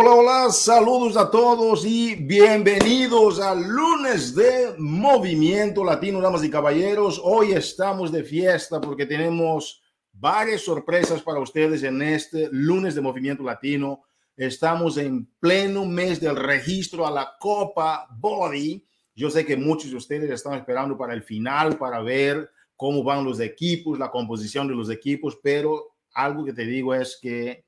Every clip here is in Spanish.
Hola, hola, saludos a todos y bienvenidos al lunes de Movimiento Latino, damas y caballeros. Hoy estamos de fiesta porque tenemos varias sorpresas para ustedes en este lunes de Movimiento Latino. Estamos en pleno mes del registro a la Copa Body. Yo sé que muchos de ustedes están esperando para el final para ver cómo van los equipos, la composición de los equipos, pero algo que te digo es que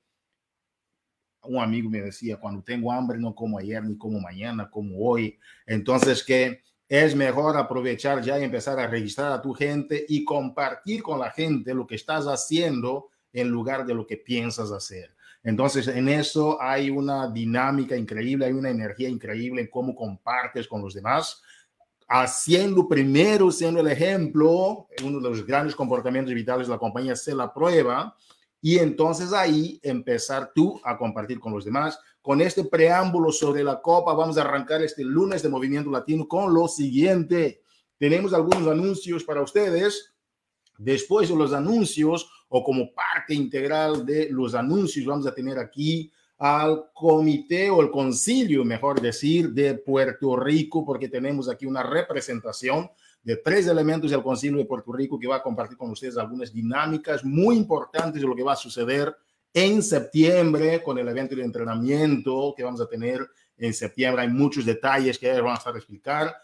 un amigo me decía, cuando tengo hambre no como ayer ni como mañana, como hoy. Entonces que es mejor aprovechar ya y empezar a registrar a tu gente y compartir con la gente lo que estás haciendo en lugar de lo que piensas hacer. Entonces, en eso hay una dinámica increíble, hay una energía increíble en cómo compartes con los demás, haciendo primero, siendo el ejemplo, uno de los grandes comportamientos vitales de la compañía, se la prueba, y entonces ahí empezar tú a compartir con los demás. Con este preámbulo sobre la Copa, vamos a arrancar este lunes de Movimiento Latino con lo siguiente. Tenemos algunos anuncios para ustedes. Después de los anuncios o como parte integral de los anuncios, vamos a tener aquí al comité o el concilio, mejor decir, de Puerto Rico, porque tenemos aquí una representación de tres elementos del Concilio de Puerto Rico que va a compartir con ustedes algunas dinámicas muy importantes de lo que va a suceder en septiembre con el evento de entrenamiento que vamos a tener en septiembre. Hay muchos detalles que vamos a estar a explicar.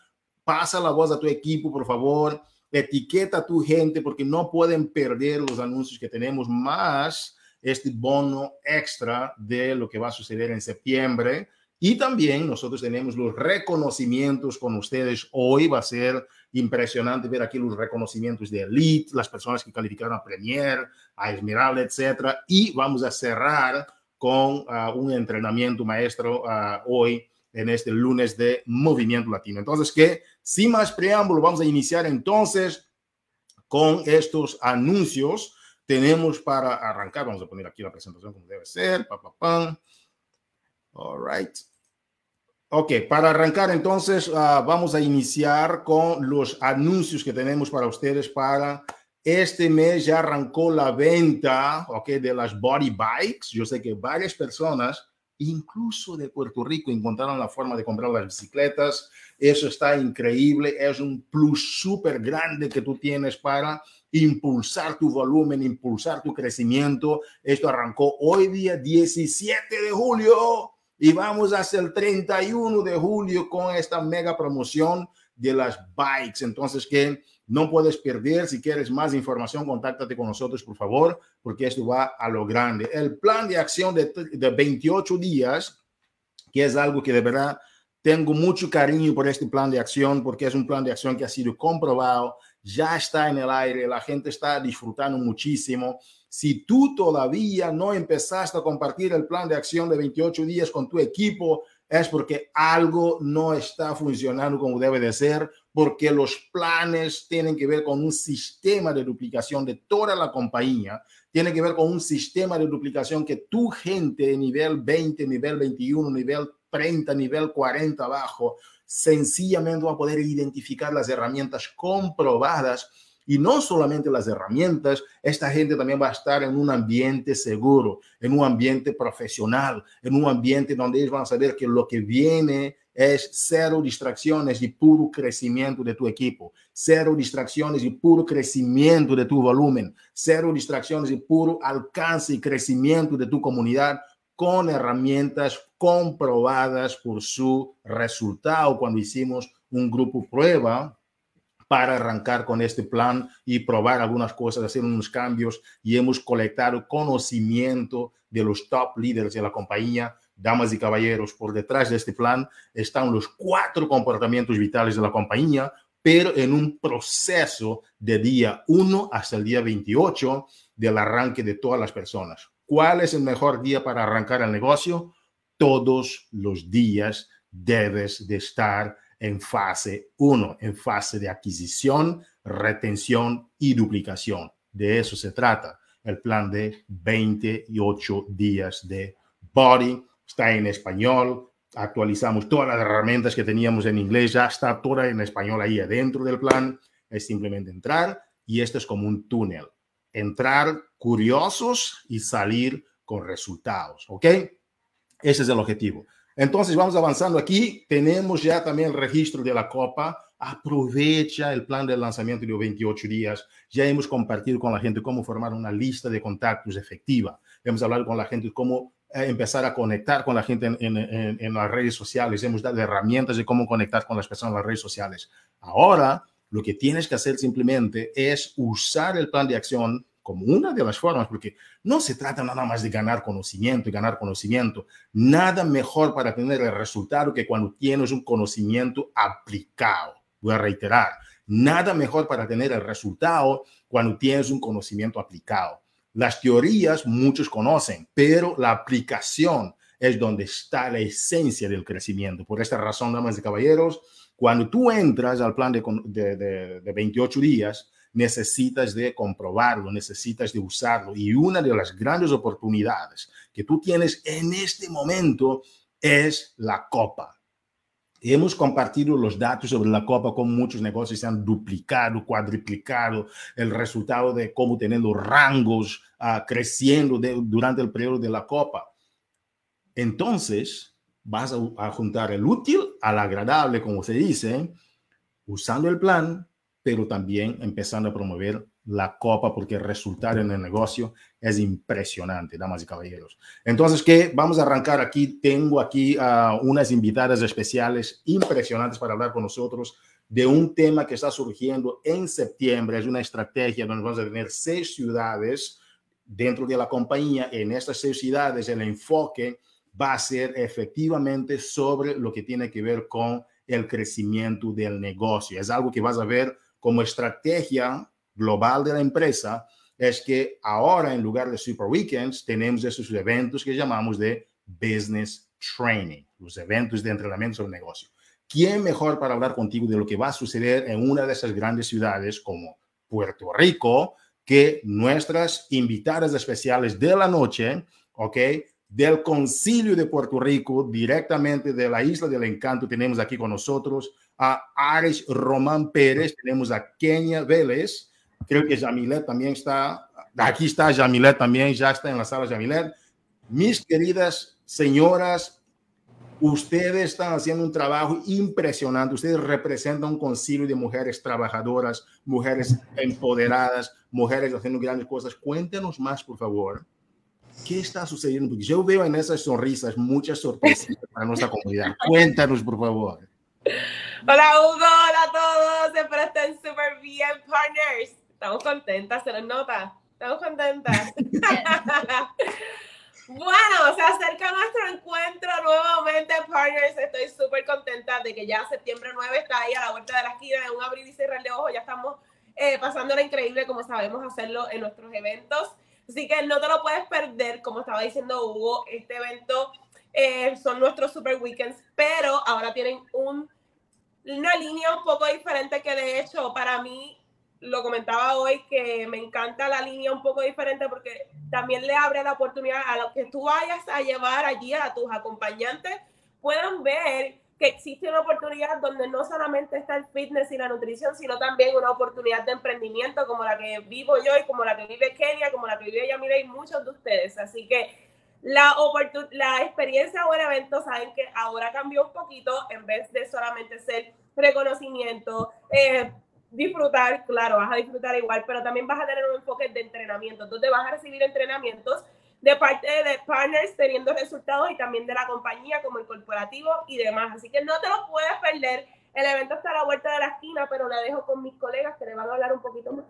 Pasa la voz a tu equipo, por favor. Etiqueta a tu gente porque no pueden perder los anuncios que tenemos más este bono extra de lo que va a suceder en septiembre. Y también nosotros tenemos los reconocimientos con ustedes. Hoy va a ser impresionante ver aquí los reconocimientos de Elite, las personas que calificaron a Premier, a Esmeralda, etcétera. Y vamos a cerrar con ah, un entrenamiento maestro ah, hoy en este lunes de Movimiento Latino. Entonces, que sin más preámbulo, vamos a iniciar entonces con estos anuncios. Tenemos para arrancar, vamos a poner aquí la presentación como debe ser, pa, pa, pam. All right. Ok, para arrancar entonces uh, vamos a iniciar con los anuncios que tenemos para ustedes para este mes ya arrancó la venta, ok, de las body bikes. Yo sé que varias personas, incluso de Puerto Rico, encontraron la forma de comprar las bicicletas. Eso está increíble. Es un plus súper grande que tú tienes para impulsar tu volumen, impulsar tu crecimiento. Esto arrancó hoy día 17 de julio y vamos hasta el 31 de julio con esta mega promoción de las bikes. Entonces, que no puedes perder. Si quieres más información, contáctate con nosotros, por favor, porque esto va a lo grande. El plan de acción de, de 28 días, que es algo que de verdad tengo mucho cariño por este plan de acción, porque es un plan de acción que ha sido comprobado, ya está en el aire, la gente está disfrutando muchísimo. Si tú todavía no empezaste a compartir el plan de acción de 28 días con tu equipo, es porque algo no está funcionando como debe de ser, porque los planes tienen que ver con un sistema de duplicación de toda la compañía, tiene que ver con un sistema de duplicación que tu gente de nivel 20, nivel 21, nivel 30, nivel 40 abajo, sencillamente va a poder identificar las herramientas comprobadas y no solamente las herramientas, esta gente también va a estar en un ambiente seguro, en un ambiente profesional, en un ambiente donde ellos van a saber que lo que viene es cero distracciones y puro crecimiento de tu equipo, cero distracciones y puro crecimiento de tu volumen, cero distracciones y puro alcance y crecimiento de tu comunidad con herramientas comprobadas por su resultado cuando hicimos un grupo prueba para arrancar con este plan y probar algunas cosas, hacer unos cambios y hemos colectado conocimiento de los top líderes de la compañía. Damas y caballeros, por detrás de este plan están los cuatro comportamientos vitales de la compañía, pero en un proceso de día 1 hasta el día 28 del arranque de todas las personas. ¿Cuál es el mejor día para arrancar el negocio? Todos los días debes de estar en fase 1, en fase de adquisición, retención y duplicación. De eso se trata el plan de 28 días de Body. Está en español. Actualizamos todas las herramientas que teníamos en inglés. Ya está toda en español ahí adentro del plan. Es simplemente entrar y esto es como un túnel. Entrar curiosos y salir con resultados. ¿Ok? Ese es el objetivo. Entonces, vamos avanzando aquí. Tenemos ya también el registro de la Copa. Aprovecha el plan de lanzamiento de 28 días. Ya hemos compartido con la gente cómo formar una lista de contactos efectiva. Hemos hablado con la gente cómo eh, empezar a conectar con la gente en, en, en, las redes sociales. Hemos dado herramientas de cómo conectar con las personas en las redes sociales. Ahora, lo que tienes que hacer simplemente es usar el plan de acción como una de las formas, porque no se trata nada más de ganar conocimiento y ganar conocimiento. Nada mejor para tener el resultado que cuando tienes un conocimiento aplicado. Voy a reiterar, nada mejor para tener el resultado cuando tienes un conocimiento aplicado. Las teorías muchos conocen, pero la aplicación es donde está la esencia del crecimiento. Por esta razón, damas y caballeros, cuando tú entras al plan de, de, de 28 días, necesitas de comprobarlo, necesitas de usarlo. Y una de las grandes oportunidades que tú tienes en este momento es la copa. Hemos compartido los datos sobre la copa con muchos negocios se han duplicado, cuadriplicado el resultado de cómo tener los rangos uh, creciendo durante el periodo de la copa. Entonces, vas a juntar el útil al agradable, como se dice, usando el plan pero también empezando a promover la copa porque el resultado en el negocio es impresionante, damas y caballeros. Entonces, ¿qué? Vamos a arrancar aquí. Tengo aquí uh, unas invitadas especiales impresionantes para hablar con nosotros de un tema que está surgiendo en septiembre. Es una estrategia donde vamos a tener seis ciudades dentro de la compañía. En estas seis ciudades el enfoque va a ser efectivamente sobre lo que tiene que ver con el crecimiento del negocio. Es algo que vas a ver como estrategia global de la empresa es que ahora en lugar de Super Weekends tenemos esos eventos que llamamos de Business Training, los eventos de entrenamiento sobre negocio. ¿Quién mejor para hablar contigo de lo que va a suceder en una de esas grandes ciudades como Puerto Rico que nuestras invitadas especiales de la noche, ¿ok? Del Concilio de Puerto Rico, directamente de la Isla del Encanto, tenemos aquí con nosotros a Ares Román Pérez, tenemos a Kenia Vélez, creo que Jamilet también está, aquí está Jamilet también, ya está en la sala Jamilet. Mis queridas señoras, ustedes están haciendo un trabajo impresionante, ustedes representan un concilio de mujeres trabajadoras, mujeres empoderadas, mujeres haciendo grandes cosas. Cuéntenos más, por favor. ¿Qué está sucediendo? Porque yo veo en esas sonrisas muchas sorpresas para nuestra comunidad. Cuéntanos, por favor. Hola Hugo, hola a todos, espero estén súper bien, partners. Estamos contentas, se nos nota. Estamos contentas. bueno, se acerca nuestro encuentro nuevamente, partners. Estoy súper contenta de que ya septiembre 9 está ahí a la vuelta de la esquina, en un abrir y cerrar de ojos. Ya estamos eh, pasándola increíble como sabemos hacerlo en nuestros eventos. Así que no te lo puedes perder, como estaba diciendo Hugo, este evento eh, son nuestros super weekends, pero ahora tienen un una línea un poco diferente que de hecho para mí, lo comentaba hoy, que me encanta la línea un poco diferente porque también le abre la oportunidad a los que tú vayas a llevar allí a tus acompañantes, puedan ver que existe una oportunidad donde no solamente está el fitness y la nutrición, sino también una oportunidad de emprendimiento como la que vivo yo y como la que vive Kenia, como la que vive Yamila y muchos de ustedes. Así que la, la experiencia o el evento, saben que ahora cambió un poquito, en vez de solamente ser reconocimiento, eh, disfrutar, claro, vas a disfrutar igual, pero también vas a tener un enfoque de entrenamiento, donde vas a recibir entrenamientos de parte de partners teniendo resultados y también de la compañía como el corporativo y demás. Así que no te lo puedes perder. El evento está a la vuelta de la esquina, pero la dejo con mis colegas que le van a hablar un poquito más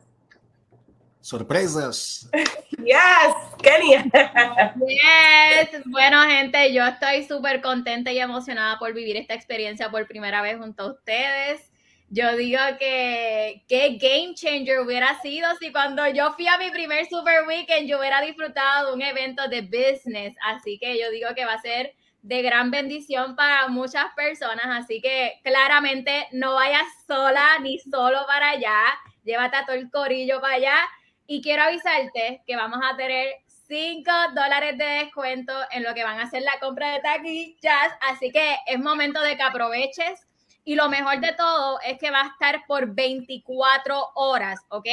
sorpresas. Yes, Kenia. Yes, bueno gente, yo estoy súper contenta y emocionada por vivir esta experiencia por primera vez junto a ustedes. Yo digo que qué game changer hubiera sido si cuando yo fui a mi primer Super Weekend yo hubiera disfrutado de un evento de business. Así que yo digo que va a ser de gran bendición para muchas personas. Así que claramente no vayas sola ni solo para allá. Llévate a todo el corillo para allá y quiero avisarte que vamos a tener 5 dólares de descuento en lo que van a ser la compra de taquillas. Así que es momento de que aproveches. Y lo mejor de todo es que va a estar por 24 horas, ¿ok?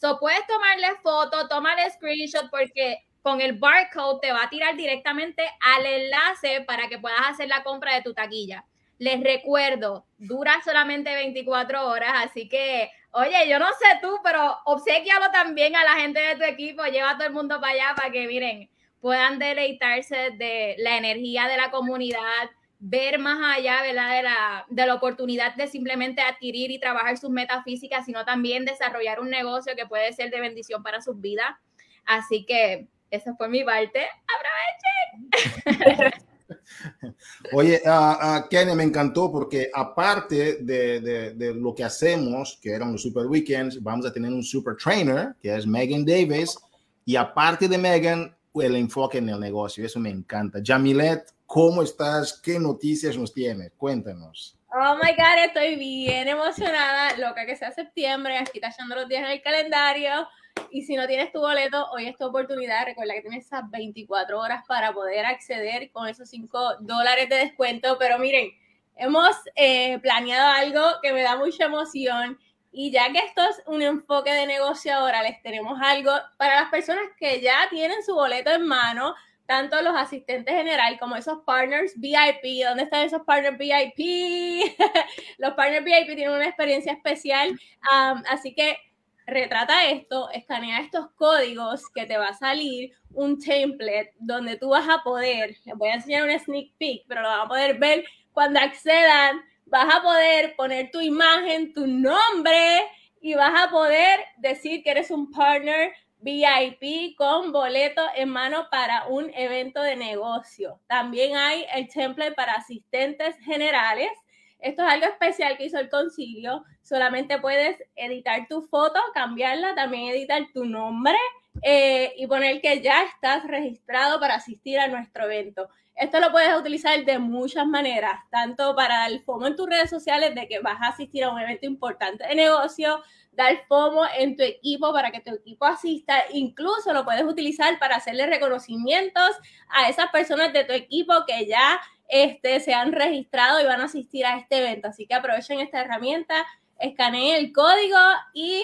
So puedes tomarle foto, tomarle screenshot porque con el barcode te va a tirar directamente al enlace para que puedas hacer la compra de tu taquilla. Les recuerdo, dura solamente 24 horas, así que, oye, yo no sé tú, pero obsequialo también a la gente de tu equipo, lleva a todo el mundo para allá para que, miren, puedan deleitarse de la energía de la comunidad, ver más allá ¿verdad? De, la, de la oportunidad de simplemente adquirir y trabajar sus metas físicas, sino también desarrollar un negocio que puede ser de bendición para sus vidas. Así que esa fue mi parte. ¡Aprovechen! Oye, uh, Kenny, me encantó porque aparte de, lo que hacemos, que eran los Super Weekends, vamos a tener un Super Trainer, que es Megan Davis, y aparte de Megan, el enfoque en el negocio, eso me encanta. Jamilet, ¿cómo estás? ¿Qué noticias nos tienes? Cuéntanos. Oh my God, estoy bien emocionada, loca que sea septiembre, aquí está echando los días en el calendario y si no tienes tu boleto, hoy es tu oportunidad. Recuerda que tienes esas 24 horas para poder acceder con esos 5 dólares de descuento. Pero miren, hemos eh, planeado algo que me da mucha emoción. Y ya que esto es un enfoque de negocio ahora, les tenemos algo para las personas que ya tienen su boleto en mano, tanto los asistentes general como esos partners VIP. ¿Dónde están esos partners VIP? los partners VIP tienen una experiencia especial. Um, así que retrata esto, escanea estos códigos que te va a salir un template donde tú vas a poder, les voy a enseñar un sneak peek, pero lo van a poder ver cuando accedan, vas a poder poner tu imagen, tu nombre y vas a poder decir que eres un partner VIP con boleto en mano para un evento de negocio. También hay el template para asistentes generales esto es algo especial que hizo el concilio. Solamente puedes editar tu foto, cambiarla, también editar tu nombre eh, y poner que ya estás registrado para asistir a nuestro evento. Esto lo puedes utilizar de muchas maneras, tanto para el FOMO en tus redes sociales de que vas a asistir a un evento importante de negocio, dar FOMO en tu equipo para que tu equipo asista, incluso lo puedes utilizar para hacerle reconocimientos a esas personas de tu equipo que ya este, se han registrado y van a asistir a este evento. Así que aprovechen esta herramienta, escaneen el código y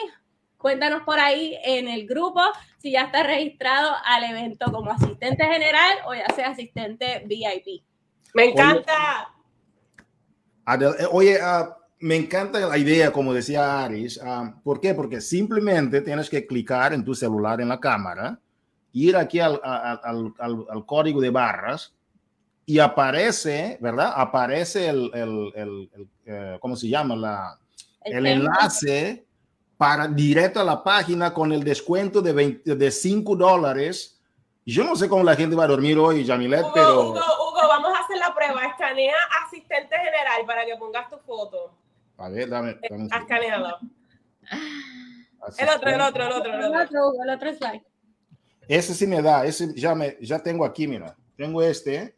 cuéntanos por ahí en el grupo si ya está registrado al evento como asistente general o ya sea asistente VIP. Me encanta. Oye, ah, me encanta la idea, como decía Aris. Ah, ¿Por qué? Porque simplemente tienes que clicar en tu celular en la cámara, ir aquí al, al, al código de barras y aparece, ¿verdad? Aparece el, el, el, eh, ¿cómo se llama? La, el, enlace para directo a la página con el descuento de, 20, de 5 dólares. Yo no sé cómo la gente va a dormir hoy, Jamilet, pero... Hugo, Hugo, vamos a hacer la prueba. Escanea asistente general para que pongas tu foto. A ver, dame. dame Escanealo. El otro, el otro, el otro, el otro. El otro, el otro slide. Ese sí me da, ese ya, me, ya tengo aquí, mira. Tengo este.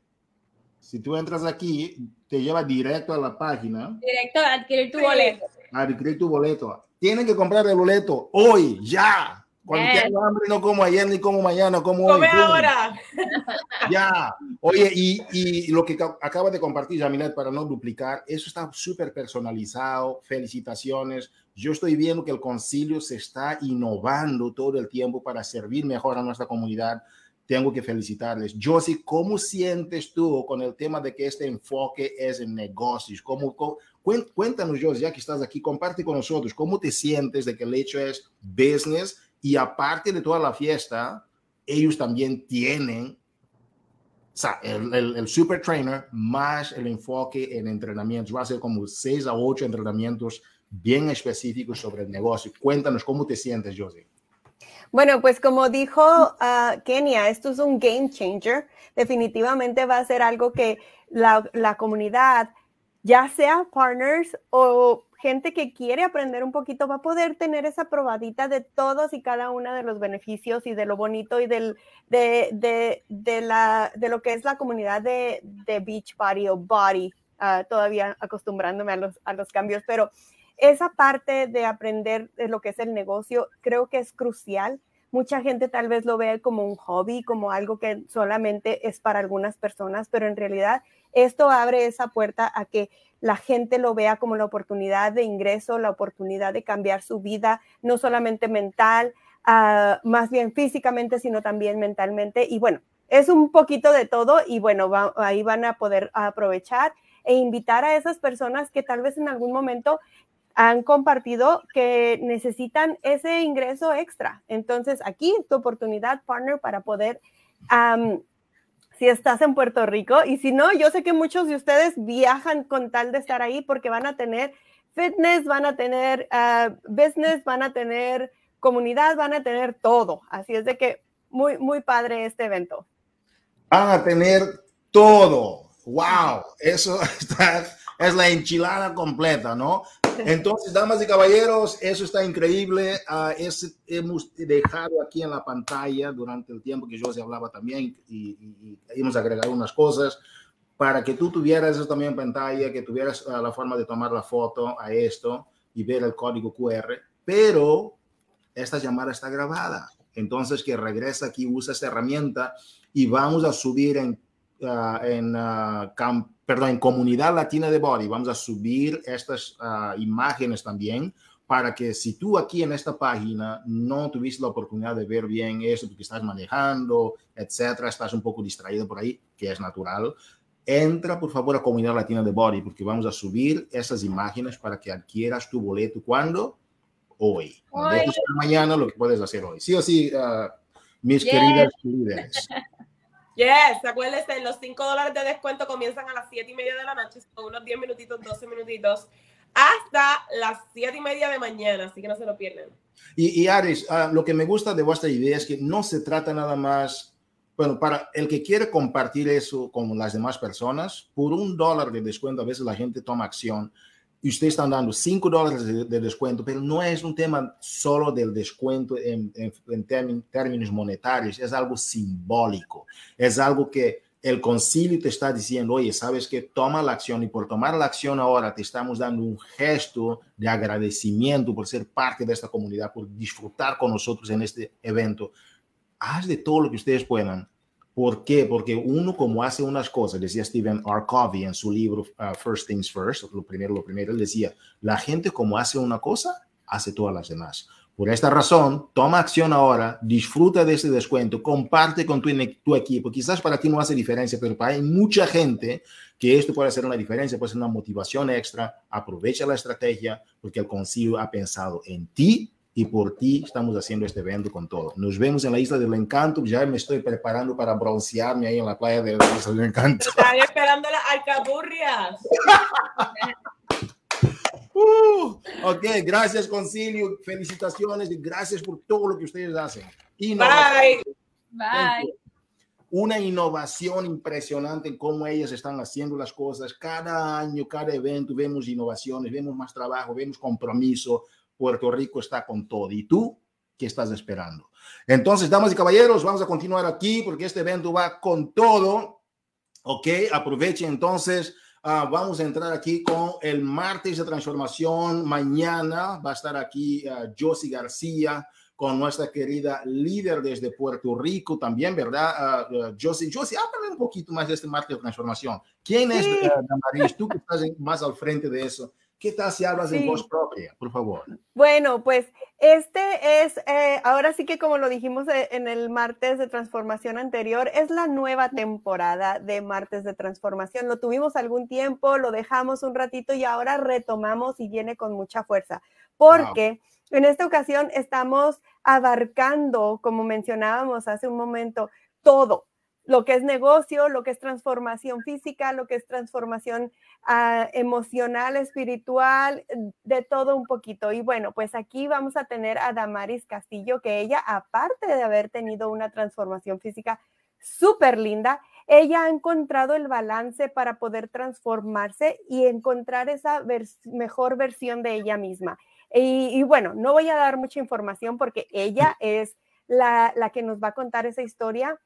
Si tú entras aquí, te lleva directo a la página. Directo a adquirir tu boleto. A adquirir tu boleto. Tienen que comprar el boleto hoy, ya. Cuando yes. tengo hambre, no como ayer ni como mañana, como Come hoy. ahora. Ya. Oye, y, y lo que acaba de compartir, Jamilet, para no duplicar, eso está súper personalizado. Felicitaciones. Yo estoy viendo que el concilio se está innovando todo el tiempo para servir mejor a nuestra comunidad tengo que felicitarles. Josie, ¿cómo sientes tú con el tema de que este enfoque es en negocios? ¿Cómo, cómo, cuéntanos, Josie, ya que estás aquí, comparte con nosotros, ¿cómo te sientes de que el hecho es business y aparte de toda la fiesta, ellos también tienen o sea, el, el, el, super trainer más el enfoque en entrenamientos. Va a ser como seis a ocho entrenamientos bien específicos sobre el negocio. Cuéntanos cómo te sientes, Josie. Bueno, pues como dijo uh, Kenia, esto es un game changer. Definitivamente va a ser algo que la, comunidad, ya sea partners o gente que quiere aprender un poquito, va a poder tener esa probadita de todos y cada uno de los beneficios y de lo bonito y de, lo que es la comunidad de, de Beach Body o Body, uh, todavía acostumbrándome a los cambios, pero esa parte de aprender de lo que es el negocio creo que es crucial. Mucha gente tal vez lo ve como un hobby, como algo que solamente es para algunas personas, pero en realidad esto abre esa puerta a que la gente lo vea como la oportunidad de ingreso, la oportunidad de cambiar su vida, no solamente mental, ah, más bien físicamente, sino también mentalmente. Y bueno, es un poquito de todo y bueno, ahí van a poder aprovechar e invitar a esas personas que tal vez en algún momento han compartido que necesitan ese ingreso extra. Entonces, aquí tu oportunidad, partner, para poder, si estás en Puerto Rico, y si no, yo sé que muchos de ustedes viajan con tal de estar ahí porque van a tener fitness, van a tener ah, business, van a tener comunidad, van a tener todo. Así es de que muy, muy padre este evento. Van a tener todo. Wow, eso está, es la enchilada completa, ¿no? Entonces, damas y caballeros, eso está increíble. Uh, hemos dejado aquí en la pantalla durante el tiempo que yo se hablaba también y, hemos agregado unas cosas para que tú tuvieras eso también en pantalla, que tuvieras uh, la forma de tomar la foto a esto y ver el código QR, pero esta llamada está grabada. Entonces, que regresa aquí, usa esta herramienta y vamos a subir en, uh, en camp perdón, en Comunidad Latina de Body, vamos a subir estas uh, imágenes también para que si tú aquí en esta página no tuviste la oportunidad de ver bien eso porque estás manejando, etcétera, estás un poco distraído por ahí, que es natural, entra por favor a Comunidad Latina de Body porque vamos a subir esas imágenes para que adquieras tu boleto. ¿Cuándo? Hoy. hoy. mañana lo que puedes hacer hoy. Sí o sí, uh, mis yes. queridas líderes. Yes, acuérdense, los 5 dólares de descuento comienzan a las 7 y media de la noche, son unos 10 minutitos, 12 minutitos, hasta las 7 y media de mañana, así que no se lo pierdan. Y, y Aris, uh, lo que me gusta de vuestra idea es que no se trata nada más, bueno, para el que quiere compartir eso con las demás personas, por un dólar de descuento, a veces la gente toma acción y ustedes están dando 5 dólares de, de, descuento, pero no es un tema solo del descuento en, en, en términos monetarios, es algo simbólico, es algo que el concilio te está diciendo, oye, sabes que toma la acción y por tomar la acción ahora te estamos dando un gesto de agradecimiento por ser parte de esta comunidad, por disfrutar con nosotros en este evento. Haz de todo lo que ustedes puedan ¿Por qué? Porque uno como hace unas cosas, decía Stephen R. Covey en su libro uh, First Things First, lo primero, lo primero, él decía, la gente como hace una cosa, hace todas las demás. Por esta razón, toma acción ahora, disfruta de ese descuento, comparte con tu, equipo. Quizás para ti no hace diferencia, pero para hay mucha gente que esto puede hacer una diferencia, puede ser una motivación extra. Aprovecha la estrategia porque el concilio ha pensado en ti y por ti estamos haciendo este evento con todo. Nos vemos en la Isla del Encanto. Ya me estoy preparando para broncearme ahí en la playa de la Isla del Encanto. Están esperando las alcaburrias. uh, ok, gracias Concilio, felicitaciones y gracias por todo lo que ustedes hacen. Bye. Bye. Una innovación impresionante en cómo ellas están haciendo las cosas. Cada año, cada evento, vemos innovaciones, vemos más trabajo, vemos compromiso, Puerto Rico está con todo. ¿Y tú qué estás esperando? Entonces, damas y caballeros, vamos a continuar aquí porque este evento va con todo. Ok, aprovechen entonces. Uh, vamos a entrar aquí con el martes de transformación. Mañana va a estar aquí uh, Josie García con nuestra querida líder desde Puerto Rico también, ¿verdad? Uh, Josie, Josie, háblame un poquito más de este martes de transformación. ¿Quién es sí. Damaris? Tú que estás más al frente de eso. ¿Qué tal si hablas sí. en voz propia, por favor? Bueno, pues este es, eh, ahora sí que como lo dijimos eh, en el martes de transformación anterior, es la nueva temporada de martes de transformación. Lo tuvimos algún tiempo, lo dejamos un ratito y ahora retomamos y viene con mucha fuerza, porque wow. en esta ocasión estamos abarcando, como mencionábamos hace un momento, todo, lo que es negocio, lo que es transformación física, lo que es transformación uh, emocional, espiritual, de todo un poquito. Y bueno, pues aquí vamos a tener a Damaris Castillo, que ella, aparte de haber tenido una transformación física súper linda, ella ha encontrado el balance para poder transformarse y encontrar esa mejor versión de ella misma. Y, y, bueno, no voy a dar mucha información porque ella es la, la que nos va a contar esa historia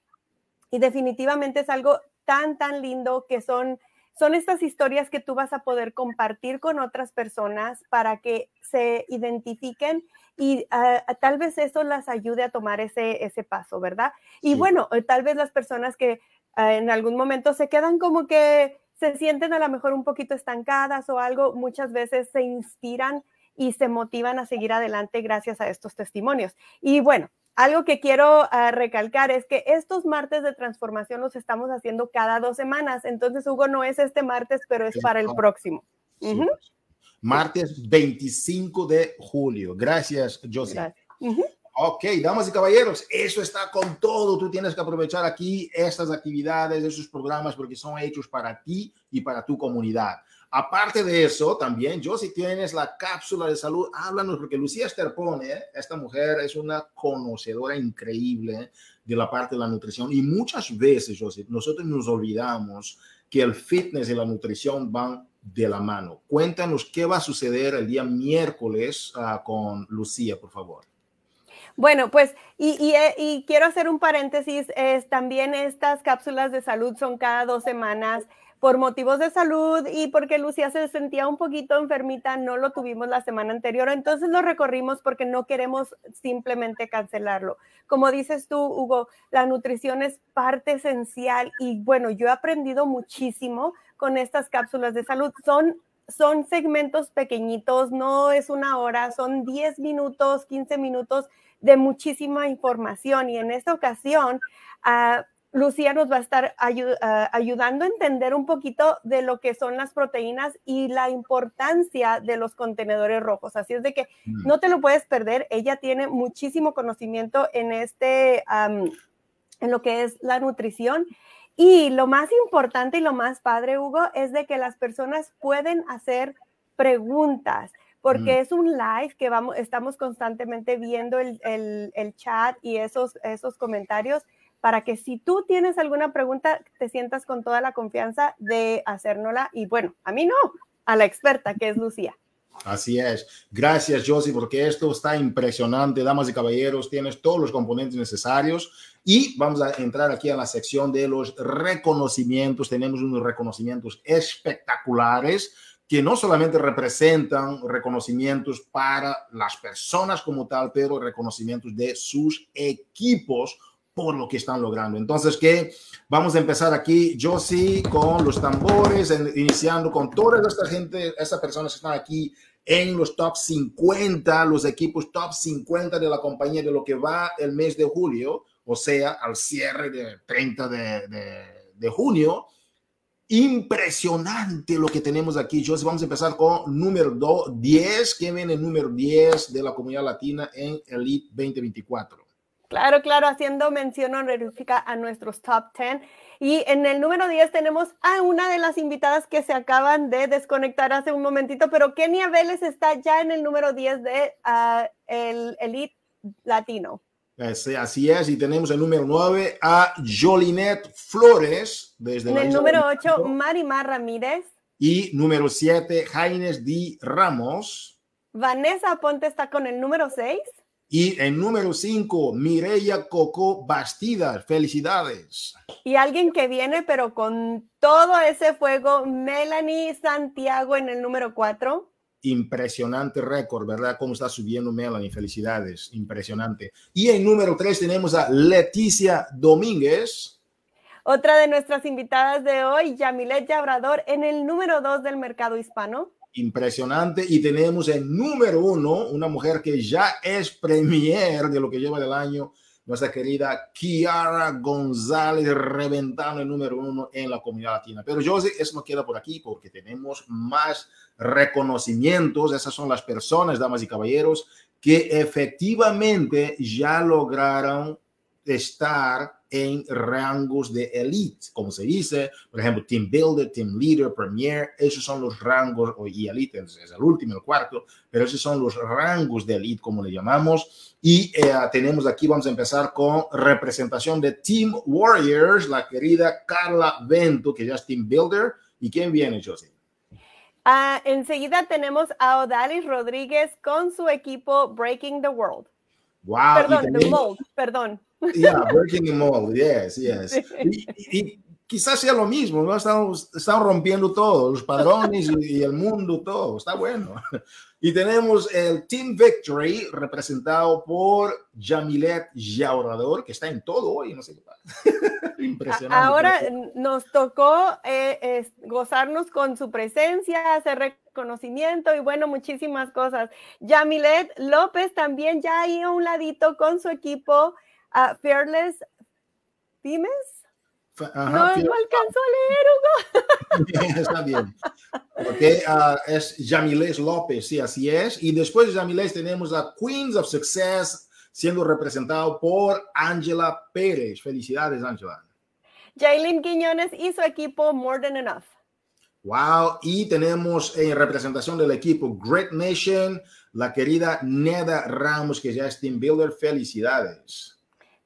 y definitivamente es algo tan, tan lindo que son, son estas historias que tú vas a poder compartir con otras personas para que se identifiquen y uh, tal vez eso las ayude a tomar ese, ese paso, ¿verdad? Y bueno, eh, tal vez las personas que uh, en algún momento se quedan como que se sienten a lo mejor un poquito estancadas o algo, muchas veces se inspiran y se motivan a seguir adelante gracias a estos testimonios. Y bueno, algo que quiero ah, recalcar es que estos martes de transformación los estamos haciendo cada dos semanas. Entonces, Hugo, no es este martes, pero es para el próximo. Martes 25 de julio. Gracias, José. Ok, damas y caballeros, eso está con todo. Tú tienes que aprovechar aquí estas actividades, esos programas, porque son hechos para ti y para tu comunidad. Aparte de eso, también, yo si tienes la cápsula de salud, háblanos, porque Lucía Esterpone, esta mujer es una conocedora increíble de la parte de la nutrición y muchas veces, José, nosotros nos olvidamos que el fitness y la nutrición van de la mano. Cuéntanos qué va a suceder el día miércoles uh, con Lucía, por favor. Bueno, pues, y, y, eh, y, quiero hacer un paréntesis, es, también estas cápsulas de salud son cada dos semanas por motivos de salud y porque Lucía se sentía un poquito enfermita, no lo tuvimos la semana anterior, entonces lo recorrimos porque no queremos simplemente cancelarlo. Como dices tú, Hugo, la nutrición es parte esencial y bueno, yo he aprendido muchísimo con estas cápsulas de salud. Son son segmentos pequeñitos, no es una hora, son 10 minutos, 15 minutos de muchísima información. Y en esta ocasión, uh, Lucía nos va a estar uh, ayudando a entender un poquito de lo que son las proteínas y la importancia de los contenedores rojos. Así es de que mm. no te lo puedes perder. Ella tiene muchísimo conocimiento en este, um, en lo que es la nutrición. Y lo más importante y lo más padre, Hugo, es de que las personas pueden hacer preguntas porque es un live que vamos, estamos constantemente viendo el, el, el, chat y esos, esos comentarios para que si tú tienes alguna pregunta, te sientas con toda la confianza de hacérnosla. Y bueno, a mí no, a la experta que es Lucía. Así es. Gracias, Josie, porque esto está impresionante. Damas y caballeros, tienes todos los componentes necesarios. Y vamos a entrar aquí a la sección de los reconocimientos. Tenemos unos reconocimientos espectaculares que no solamente representan reconocimientos para las personas como tal, pero reconocimientos de sus equipos por lo que están logrando. Entonces, que vamos a empezar aquí, yo sí, con los tambores, iniciando con toda esta gente, estas personas que están aquí en los top 50, los equipos top 50 de la compañía de lo que va el mes de julio, o sea, al cierre de 30 de, de, de junio Impresionante lo que tenemos aquí, José. Vamos a empezar con número 10. ¿Quién viene el número 10 de la comunidad latina en Elite 2024? Claro, claro, haciendo mención honorífica a nuestros top 10. Y en el número 10 tenemos a una de las invitadas que se acaban de desconectar hace un momentito, pero Kenia Vélez está ya en el número 10 de uh, el Elite Latino. Así es, y tenemos el número 9 a Jolinet Flores. Desde en el número 8, Marimar Ramírez. Y número 7, Jaines Di Ramos. Vanessa Ponte está con el número 6. Y el número 5, Mireya Coco Bastidas. Felicidades. Y alguien que viene, pero con todo ese fuego, Melanie Santiago en el número 4 impresionante récord, ¿verdad? Cómo está subiendo Melanie, felicidades, impresionante. Y en número tres tenemos a Leticia Domínguez. Otra de nuestras invitadas de hoy, Yamilet Labrador, en el número dos del mercado hispano. Impresionante. Y tenemos en número uno una mujer que ya es premier de lo que lleva del año, nuestra querida Kiara González, reventando el número uno en la comunidad latina. Pero yo sé, eso no queda por aquí porque tenemos más reconocimientos. Esas son las personas, damas y caballeros, que efectivamente ya lograron estar en rangos de elite, como se dice, por ejemplo, Team Builder, Team Leader, Premier, esos son los rangos, y elite es el último, el cuarto, pero esos son los rangos de elite, como le llamamos. Y eh, tenemos aquí, vamos a empezar con representación de Team Warriors, la querida Carla Vento, que ya es Team Builder. ¿Y quién viene, José? Uh, enseguida tenemos a Odalis Rodríguez con su equipo Breaking the World. Wow. Perdón, The Mold, perdón. Yeah, Breaking the Mold, yes, yes. Y, y, quizás sea lo mismo, ¿no? Estamos, estamos rompiendo todo, los padrones y, y, el mundo, todo, está bueno. Y tenemos el Team Victory representado por Jamilet Yaurador, que está en todo hoy, no sé qué pasa. Impresionante. Ahora nos tocó eh, eh, gozarnos con su presencia, hacer reconocimiento y bueno, muchísimas cosas. Yamilet López también ya ahí a un ladito con su equipo uh, Fearless Pymes. Ajá, no, no alcanzó a leer, Hugo. Está bien. Okay, uh, es Yamiles López, sí, así es. Y después de Yamiles tenemos a Queens of Success siendo representado por Angela Pérez. Felicidades, Angela. Jaylin Quiñones y su equipo More Than Enough. Wow, y tenemos en representación del equipo Great Nation la querida Neda Ramos, que ya es Team Builder. Felicidades.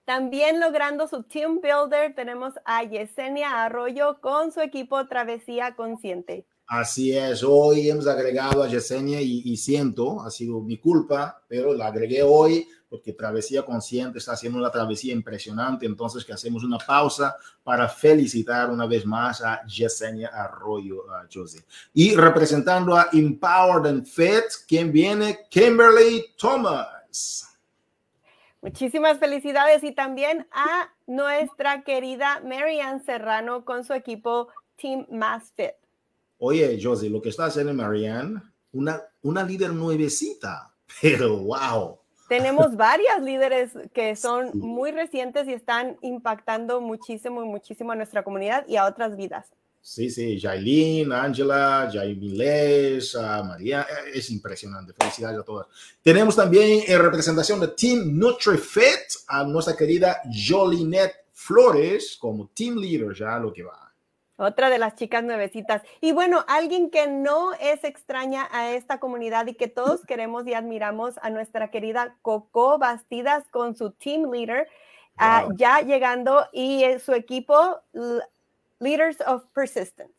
También logrando su team builder tenemos a Yesenia Arroyo con su equipo Travesía Consciente. Así es, hoy hemos agregado a Yesenia y, siento, ha sido mi culpa, pero la agregué hoy porque Travesía Consciente está haciendo una travesía impresionante, entonces que hacemos una pausa para felicitar una vez más a Yesenia Arroyo, a José. Y representando a Empowered and Fit, ¿quién viene? Kimberly Thomas. Muchísimas felicidades y también a nuestra querida Marianne Serrano con su equipo Team Mass Fit. Oye, Josie, lo que está haciendo Marianne, una, una líder nuevecita, pero wow. Tenemos varias líderes que son muy recientes y están impactando muchísimo y muchísimo a nuestra comunidad y a otras vidas. Sí, sí, Jailin, Angela, Jaimiles, uh, María, eh, es impresionante. Felicidades a todas. Tenemos también en representación de Team NutriFit a nuestra querida Jolinette Flores como Team Leader, ya lo que va. Otra de las chicas nuevecitas. Y bueno, alguien que no es extraña a esta comunidad y que todos queremos y admiramos a nuestra querida Coco Bastidas con su Team Leader, wow. uh, ya llegando y su equipo Leaders of Persistence.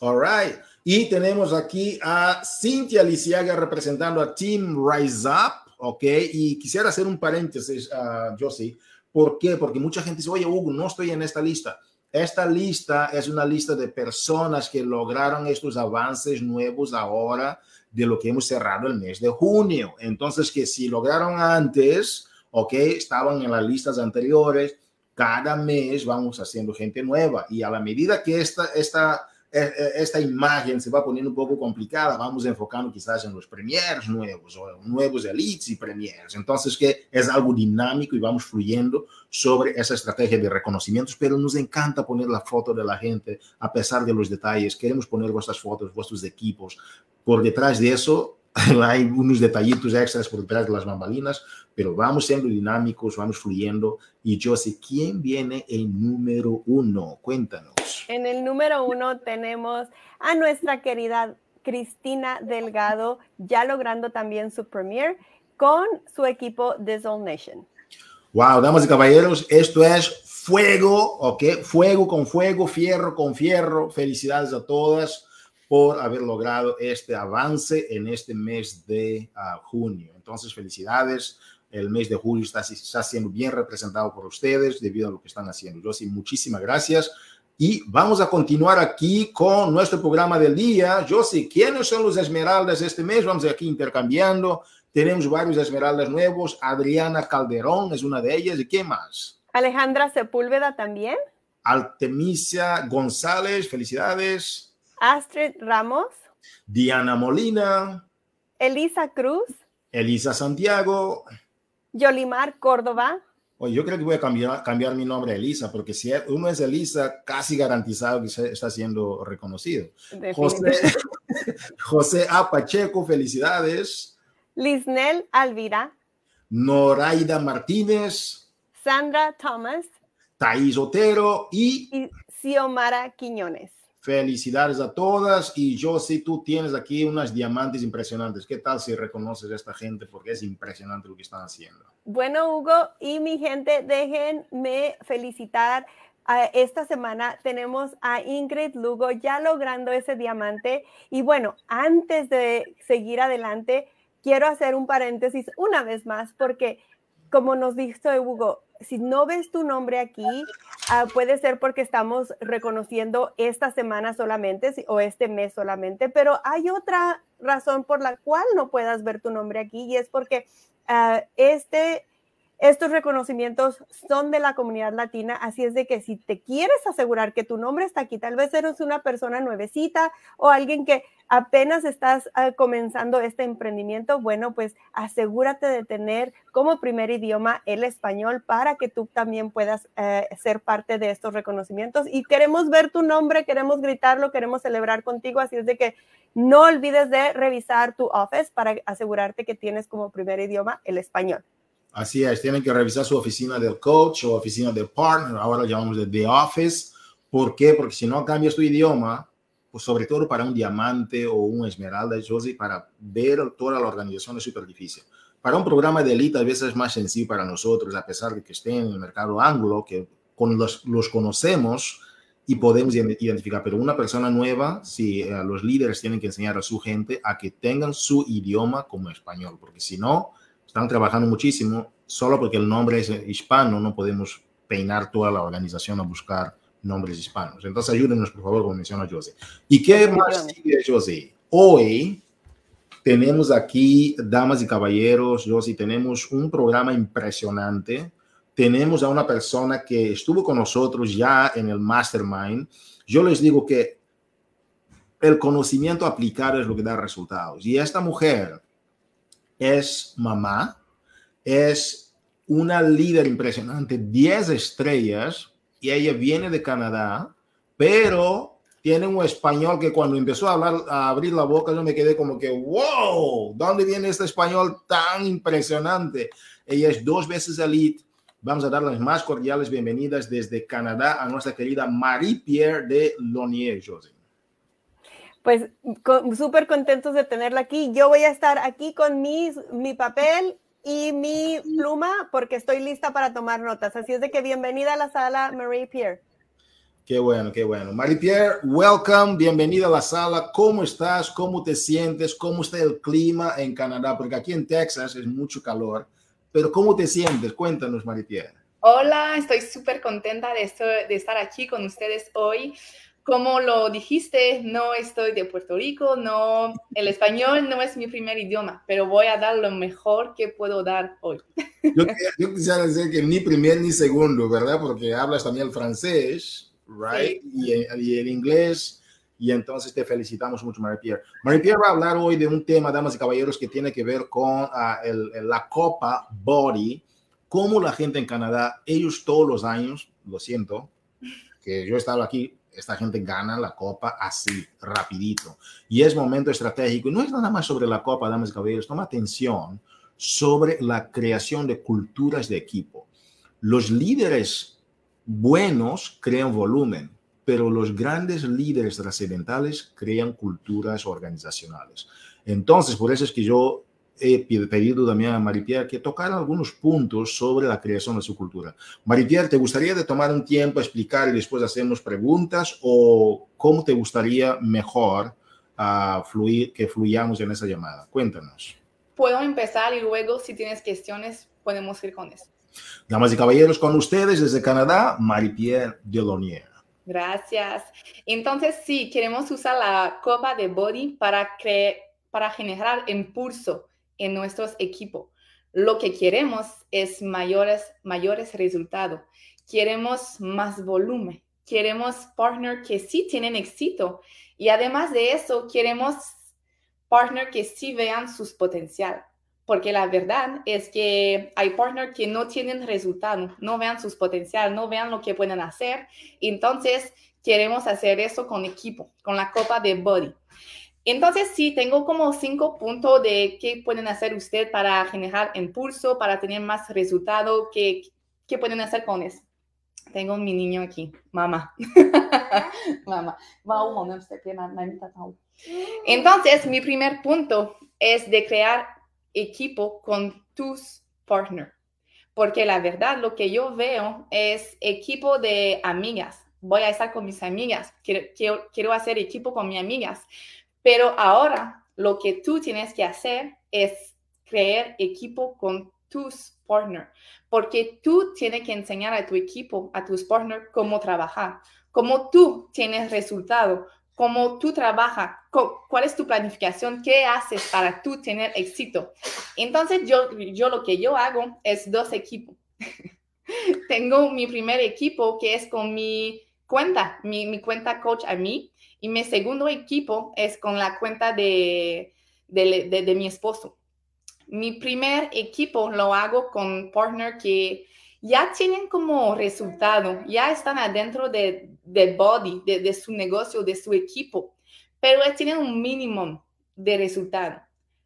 All right. Y tenemos aquí a Cintia Lisiaga representando a Team Rise Up, ¿ok? Y quisiera hacer un paréntesis, uh, Josie. ¿Por qué? Porque mucha gente dice, oye, Hugo, no estoy en esta lista. Esta lista es una lista de personas que lograron estos avances nuevos ahora de lo que hemos cerrado el mes de junio. Entonces, que si lograron antes, ¿ok? Estaban en las listas anteriores, cada mes vamos haciendo gente nueva y a la medida que esta, esta, esta imagen se va poniendo un poco complicada, vamos enfocando quizás en los premiers nuevos o nuevos elites y premiers. Entonces, que es algo dinámico y vamos fluyendo sobre esa estrategia de reconocimientos, pero nos encanta poner la foto de la gente a pesar de los detalles. Queremos poner vuestras fotos, vuestros equipos. Por detrás de eso, hay unos detallitos extras por detrás de las bambalinas, pero vamos siendo dinámicos, vamos fluyendo. Y yo sé quién viene el número uno. Cuéntanos. En el número uno tenemos a nuestra querida Cristina Delgado, ya logrando también su premier con su equipo The Zone Nation. Wow, damas y caballeros, esto es fuego, ¿ok? Fuego con fuego, fierro con fierro. Felicidades a todas por haber logrado este avance en este mes de uh, junio. Entonces, felicidades. El mes de julio está, está, siendo bien representado por ustedes debido a lo que están haciendo. Yo sí, muchísimas gracias. Y vamos a continuar aquí con nuestro programa del día. Yo sí, ¿quiénes son los esmeraldas este mes? Vamos aquí intercambiando. Tenemos varios esmeraldas nuevos. Adriana Calderón es una de ellas. ¿Y qué más? Alejandra Sepúlveda también. Artemisia González, felicidades. Astrid Ramos, Diana Molina, Elisa Cruz, Elisa Santiago, Yolimar Córdoba. Oye, yo creo que voy a cambiar, cambiar mi nombre a Elisa, porque si uno es Elisa, casi garantizado que está siendo reconocido. José, José A. Pacheco, felicidades. Lisnel Alvira. Noraida Martínez. Sandra Thomas. Thais Otero y, y Xiomara Quiñones. Felicidades a todas y yo sí, tú tienes aquí unas diamantes impresionantes. ¿Qué tal si reconoces a esta gente? Porque es impresionante lo que están haciendo. Bueno, Hugo y mi gente, déjenme felicitar. Esta semana tenemos a Ingrid Lugo ya logrando ese diamante. Y bueno, antes de seguir adelante, quiero hacer un paréntesis una vez más porque, como nos dijo Hugo, si no ves tu nombre aquí, ah, puede ser porque estamos reconociendo esta semana solamente o este mes solamente, pero hay otra razón por la cual no puedas ver tu nombre aquí y es porque ah, este estos reconocimientos son de la comunidad latina, así es de que si te quieres asegurar que tu nombre está aquí, tal vez eres una persona nuevecita o alguien que apenas estás ah, comenzando este emprendimiento, bueno, pues asegúrate de tener como primer idioma el español para que tú también puedas eh, ser parte de estos reconocimientos. Y queremos ver tu nombre, queremos gritarlo, queremos celebrar contigo, así es de que no olvides de revisar tu office para asegurarte que tienes como primer idioma el español. Así es, tienen que revisar su oficina del coach o oficina del partner, ahora lo llamamos de The Office. ¿Por qué? Porque si no cambias tu idioma, pues sobre todo para un diamante o un esmeralda, Josie, para ver toda la organización es súper difícil. Para un programa de élite a veces es más sencillo para nosotros, a pesar de que estén en el mercado anglo, que con los, los conocemos y podemos identificar, pero una persona nueva, si eh, los líderes tienen que enseñar a su gente a que tengan su idioma como español, porque si no, están trabajando muchísimo, solo porque el nombre es hispano, no podemos peinar toda la organización a buscar nombres hispanos. Entonces ayúdenos, por favor, como menciona José. ¿Y qué más sigue, José? Hoy tenemos aquí, damas y caballeros, José, tenemos un programa impresionante. Tenemos a una persona que estuvo con nosotros ya en el Mastermind. Yo les digo que el conocimiento aplicado es lo que da resultados. Y esta mujer es mamá, es una líder impresionante, 10 estrellas, y ella viene de Canadá, pero tiene un español que cuando empezó a hablar, a abrir la boca, yo me quedé como que, wow, ¿dónde viene este español tan impresionante? Ella es dos veces elite. Vamos a dar las más cordiales bienvenidas desde Canadá a nuestra querida Marie-Pierre de Lonier, José pues súper contentos de tenerla aquí. Yo voy a estar aquí con mis, mi papel y mi pluma porque estoy lista para tomar notas. Así es de que bienvenida a la sala, Marie Pierre. Qué bueno, qué bueno. Marie Pierre, welcome, bienvenida a la sala. ¿Cómo estás? ¿Cómo te sientes? ¿Cómo está el clima en Canadá? Porque aquí en Texas es mucho calor. Pero ¿cómo te sientes? Cuéntanos, Marie Pierre. Hola, estoy súper contenta de, esto, de estar aquí con ustedes hoy como lo dijiste, no estoy de Puerto Rico, no, el español no es mi primer idioma, pero voy a dar lo mejor que puedo dar hoy. Yo, quisiera decir que ni primer ni segundo, ¿verdad? Porque hablas también el francés, right? Y, el inglés. Y entonces te felicitamos mucho, Marie-Pierre. Marie-Pierre va a hablar hoy de un tema, damas y caballeros, que tiene que ver con ah, la Copa Body, cómo la gente en Canadá, ellos todos los años, lo siento, que yo he estado aquí esta gente gana la copa así, rapidito. Y es momento estratégico. No es nada más sobre la copa, damas y caballeros. Toma atención sobre la creación de culturas de equipo. Los líderes buenos crean volumen, pero los grandes líderes trascendentales crean culturas organizacionales. Entonces, por eso es que yo he pedido también a Maripierre que tocara algunos puntos sobre la creación de su cultura. Maripierre, ¿te gustaría de tomar un tiempo a explicar y después hacernos preguntas o cómo te gustaría mejor uh, fluir, que fluyamos en esa llamada? Cuéntanos. Puedo empezar y luego si tienes cuestiones podemos ir con eso. Damas y caballeros, con ustedes desde Canadá, Marie-Pierre Delonier. Gracias. Entonces, sí, queremos usar la copa de body para, para generar impulso en nuestros equipos. Lo que queremos es mayores, mayores resultados. Queremos más volumen. Queremos partners que sí tienen éxito. Y además de eso, queremos partners que sí vean sus potencial. Porque la verdad es que hay partners que no tienen resultados, no vean sus potencial, no vean lo que pueden hacer. Entonces, queremos hacer eso con equipo, con la copa de body. Entonces, sí, tengo como cinco puntos de qué pueden hacer usted para generar impulso, para tener más resultado, qué, qué pueden hacer con eso. Tengo mi niño aquí, mamá. mamá. Entonces, mi primer punto es de crear equipo con tus partners. Porque la verdad, lo que yo veo es equipo de amigas. Voy a estar con mis amigas. Quiero, quiero, quiero hacer equipo con mis amigas pero ahora lo que tú tienes que hacer es crear equipo con tus partners, porque tú tienes que enseñar a tu equipo, a tus partners, cómo trabajar, cómo tú tienes resultado, cómo tú trabajas, cuál es tu planificación, qué haces para tú tener éxito. Entonces, yo, yo lo que yo hago es dos equipos. Tengo mi primer equipo que es con mi cuenta, mi, mi, cuenta coach a mí, y mi segundo equipo es con la cuenta de, de, de, de mi esposo. Mi primer equipo lo hago con partner que ya tienen como resultado, ya están adentro de, body, de, su negocio, de su equipo, pero tienen un mínimo de resultado.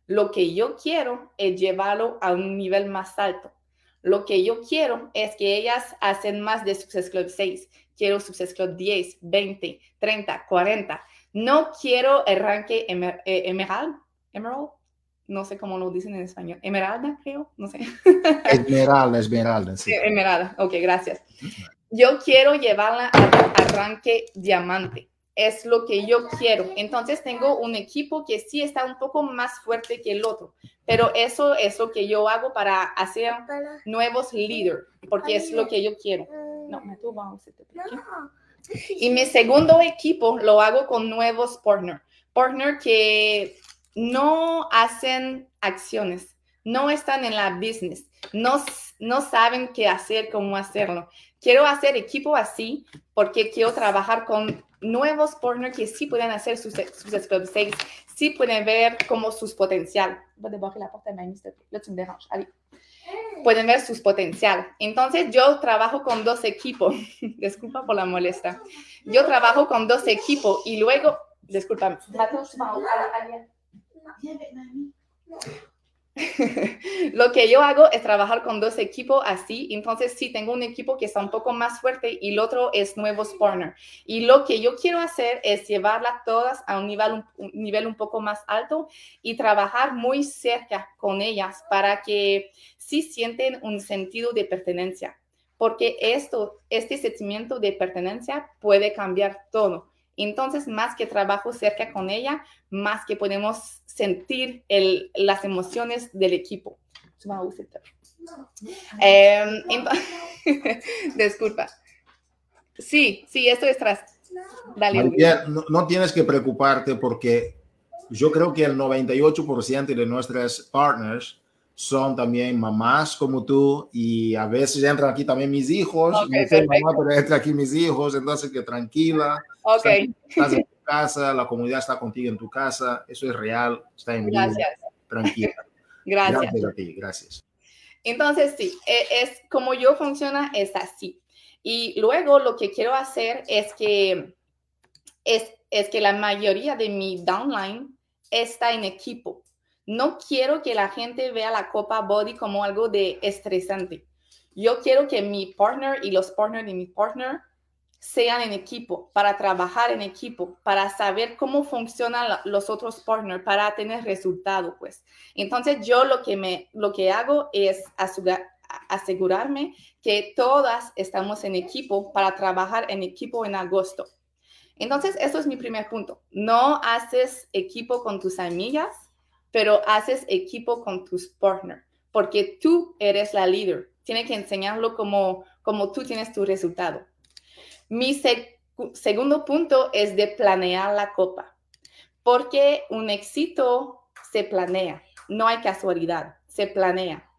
Lo que yo quiero es llevarlo a un nivel más alto. Lo que yo quiero es que ellas hacen más de Success Club 6. Quiero Success Club 10, 20, 30, 40. No quiero arranque emer, eh, emerald, emerald, no sé cómo lo dicen en español, Emeralda, creo, no sé. Esmeralda, Esmeralda, sí. Esmeralda, ok, gracias. Yo quiero llevarla a arranque diamante, es lo que yo quiero. Entonces tengo un equipo que sí está un poco más fuerte que el otro, pero eso es lo que yo hago para hacer nuevos líderes, porque es lo que yo quiero. No, me Y mi segundo equipo lo hago con nuevos partners, partner que no hacen acciones, no están en la business, no, no saben qué hacer, cómo hacerlo. Quiero hacer equipo así porque quiero trabajar con nuevos partners que sí pueden hacer sus, sus websites, sí pueden ver como sus potencial. Pueden ver sus potencial. Entonces yo trabajo con dos equipos. Disculpa por la molesta. Yo trabajo con dos equipos y luego, disculpa, Lo que yo hago es trabajar con dos equipos así, entonces sí tengo un equipo que está un poco más fuerte y el otro es nuevos partners. Y lo que yo quiero hacer es llevarlas todas a un nivel un, nivel un poco más alto y trabajar muy cerca con ellas para que sí sienten un sentido de pertenencia, porque esto, este sentimiento de pertenencia puede cambiar todo. Entonces, más que trabajo cerca con ella, más que podemos sentir el, las emociones del equipo. Eh, disculpa. Sí, sí, esto es tras. Dale. no, no, tienes que preocuparte porque yo creo que el 98% de nuestras partners son también mamás como tú y a veces entran aquí también mis hijos. Okay, no mamá, pero entra aquí mis hijos, entonces que tranquila. Ok. Estás, en tu casa, la comunidad está contigo en tu casa, eso es real, está en vivo. Gracias. Tranquila. Gracias. Gracias a ti, gracias. Entonces, sí, e, es como yo funciona, es así. Y luego lo que quiero hacer es que, es, es que la mayoría de mi downline está en equipo no quiero que la gente vea la copa body como algo de estresante. Yo quiero que mi partner y los partners de mi partner sean en equipo, para trabajar en equipo, para saber cómo funcionan los otros partners, para tener resultado, pues. Entonces, yo lo que, me, lo que hago es asegurarme que todas estamos en equipo para trabajar en equipo en agosto. Entonces, eso es mi primer punto. No haces equipo con tus amigas, pero haces equipo con tus partners, porque tú eres la líder. Tienes que enseñarlo como, como tú tienes tu resultado. Mi segundo punto es de planear la copa, porque un éxito se planea, no hay casualidad, se planea.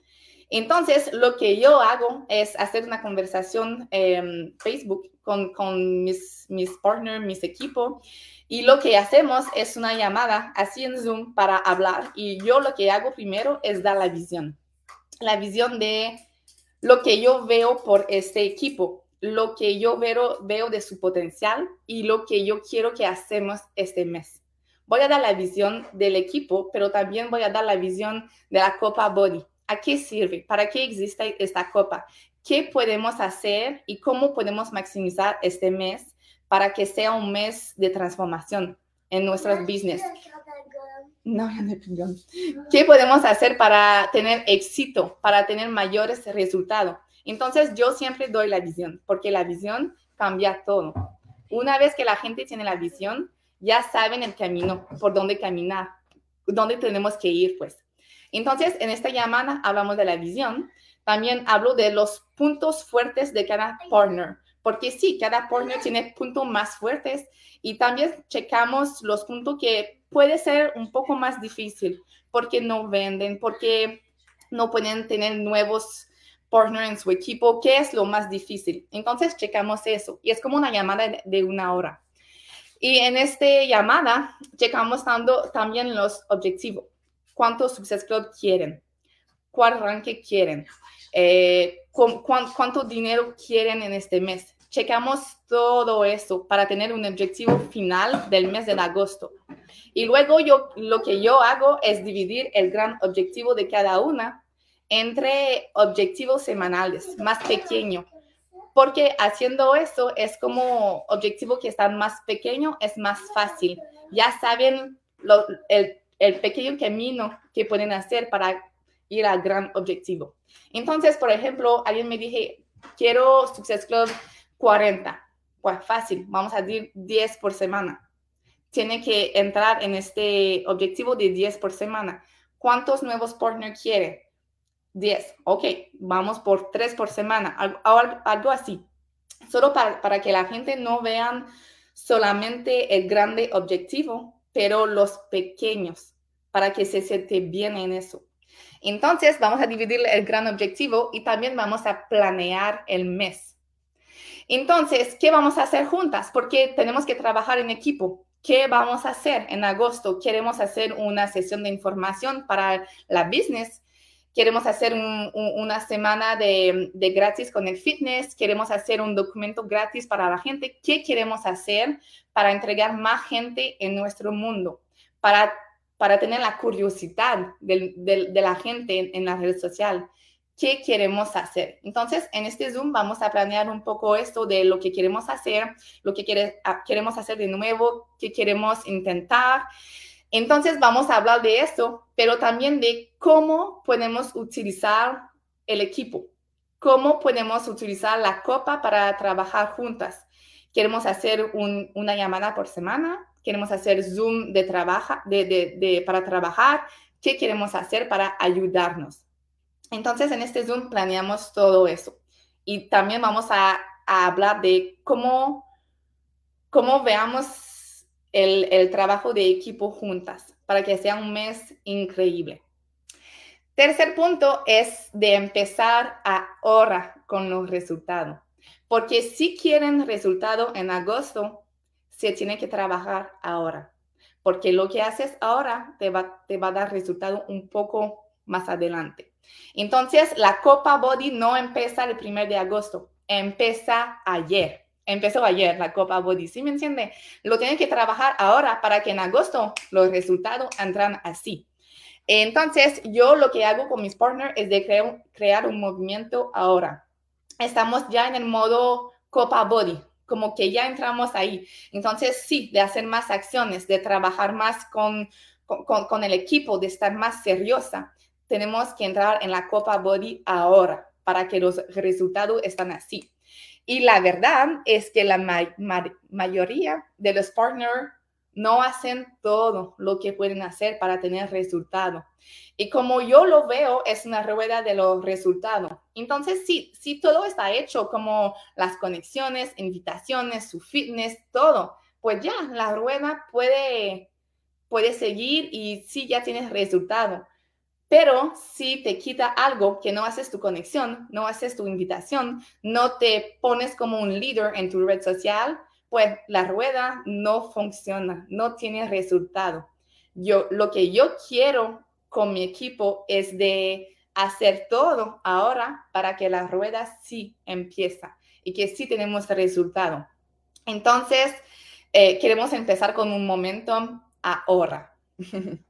Entonces, lo que yo hago es hacer una conversación en Facebook con, con mis, mis partners, mis equipos, y lo que hacemos es una llamada así en Zoom para hablar. Y yo lo que hago primero es dar la visión. La visión de lo que yo veo por este equipo, lo que yo veo, veo de su potencial y lo que yo quiero que hacemos este mes. Voy a dar la visión del equipo, pero también voy a dar la visión de la Copa Body. ¿A qué sirve? ¿Para qué existe esta copa? ¿Qué podemos hacer y cómo podemos maximizar este mes para que sea un mes de transformación en nuestros business. No, ¿Qué podemos hacer para tener éxito, para tener mayores resultados? Entonces yo siempre doy la visión, porque la visión cambia todo. Una vez que la gente tiene la visión, ya saben el camino, por dónde caminar, dónde tenemos que ir, pues. Entonces, en esta llamada hablamos de la visión. También hablo de los puntos fuertes de cada partner, porque sí, cada partner tiene puntos más fuertes y también checamos los puntos que puede ser un poco más difícil, porque no venden, porque no pueden tener nuevos partners en su equipo, ¿qué es lo más difícil? Entonces checamos eso y es como una llamada de una hora. Y en esta llamada checamos dando también los objetivos. ¿Cuántos Success Club quieren? ¿Cuál ranking quieren? Eh, ¿Cuánto dinero quieren en este mes? Checamos todo eso para tener un objetivo final del mes de agosto. Y luego yo, lo que yo hago es dividir el gran objetivo de cada una entre objetivos semanales, más pequeño, porque haciendo eso es como objetivo que están más pequeño, es más fácil. Ya saben el, el, pequeño camino que pueden hacer para ir al gran objetivo. Entonces, por ejemplo, alguien me dije, quiero Success Club 40. Pues fácil, vamos a decir 10 por semana. Tiene que entrar en este objetivo de 10 por semana. ¿Cuántos nuevos partners quiere? 10. Ok, vamos por 3 por semana, algo, así. Solo para, para, que la gente no vean solamente el grande objetivo, pero los pequeños, para que se siente bien en eso. Entonces, vamos a dividir el gran objetivo y también vamos a planear el mes. Entonces, ¿qué vamos a hacer juntas? Porque tenemos que trabajar en equipo. ¿Qué vamos a hacer en agosto? Queremos hacer una sesión de información para la business queremos hacer una semana de, gratis con el fitness, queremos hacer un documento gratis para la gente. ¿Qué queremos hacer para entregar más gente en nuestro mundo? Para, para tener la curiosidad de, la gente en, la red social. ¿Qué queremos hacer? Entonces, en este Zoom vamos a planear un poco esto de lo que queremos hacer, lo que ah, queremos hacer de nuevo, qué queremos intentar. Entonces vamos a hablar de eso, pero también de cómo podemos utilizar el equipo, cómo podemos utilizar la copa para trabajar juntas. Queremos hacer una llamada por semana, queremos hacer Zoom de de, para trabajar, qué queremos hacer para ayudarnos. Entonces en este Zoom planeamos todo eso y también vamos a, a hablar de cómo, cómo veamos el, trabajo de equipo juntas para que sea un mes increíble. Tercer punto es de empezar ahora con los resultados, porque si quieren resultado en agosto, se tiene que trabajar ahora, porque lo que haces ahora te va, te va a dar resultado un poco más adelante. Entonces, la Copa Body no empieza el primer de agosto, empieza ayer empezó ayer la Copa Body, ¿sí me entiende? Lo tienen que trabajar ahora para que en agosto los resultados entran así. Entonces, yo lo que hago con mis partners es de crear, crear un movimiento ahora. Estamos ya en el modo Copa Body, como que ya entramos ahí. Entonces, sí, de hacer más acciones, de trabajar más con, con, con el equipo, de estar más seriosa, tenemos que entrar en la Copa Body ahora para que los resultados estén así. Y la verdad es que la mayoría de los partners no hacen todo lo que pueden hacer para tener resultado. Y como yo lo veo, es una rueda de los resultados. Entonces, sí, sí, todo está hecho, como las conexiones, invitaciones, su fitness, todo, pues ya la rueda puede, puede seguir y sí, ya tienes resultado. Pero si te quita algo que no haces tu conexión, no haces tu invitación, no te pones como un líder en tu red social, pues la rueda no funciona, no tiene resultado. Yo lo que yo quiero con mi equipo es de hacer todo ahora para que la rueda sí empieza y que sí tenemos resultado. Entonces, eh, queremos empezar con un momento ahora.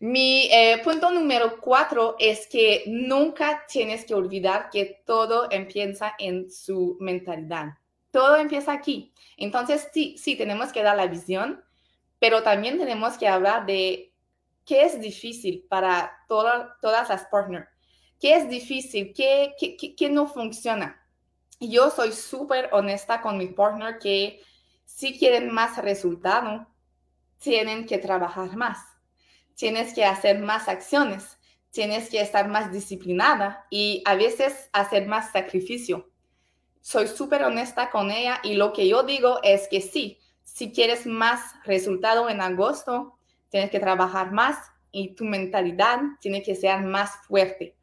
Mi eh, punto número cuatro es que nunca tienes que olvidar que todo empieza en su mentalidad. Todo empieza aquí. Entonces, sí, sí, tenemos que dar la visión, pero también tenemos que hablar de qué es difícil para todas las partners. ¿Qué es difícil? ¿Qué, qué, qué, no funciona? Yo soy súper honesta con mi partner que si quieren más resultado, tienen que trabajar más tienes que hacer más acciones, tienes que estar más disciplinada y a veces hacer más sacrificio. Soy súper honesta con ella y lo que yo digo es que sí, si quieres más resultado en agosto, tienes que trabajar más y tu mentalidad tiene que ser más fuerte.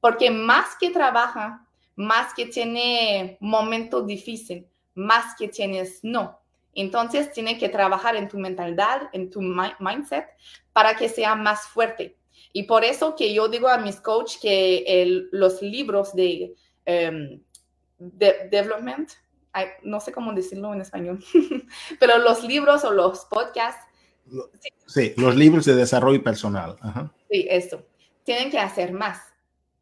Porque más que trabaja, más que tiene momentos difíciles, más que tienes no. Entonces, tiene que trabajar en tu mentalidad, en tu mindset, para que sea más fuerte. Y por eso que yo digo a mis coaches que los libros de, um, de development, no sé cómo decirlo en español, pero los libros o los podcasts. Sí, los libros de desarrollo personal. Sí, eso. Tienen que hacer más,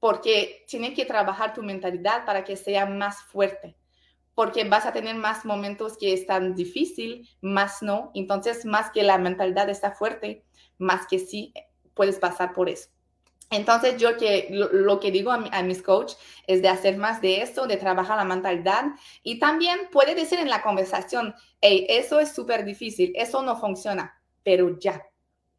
porque tienen que trabajar tu mentalidad para que sea más fuerte porque vas a tener más momentos que están difícil, más no. Entonces, más que la mentalidad está fuerte, más que sí puedes pasar por eso. Entonces, yo que lo, que digo a, mis coaches es de hacer más de esto, de trabajar la mentalidad y también puede decir en la conversación, hey, eso es súper difícil, eso no funciona, pero ya,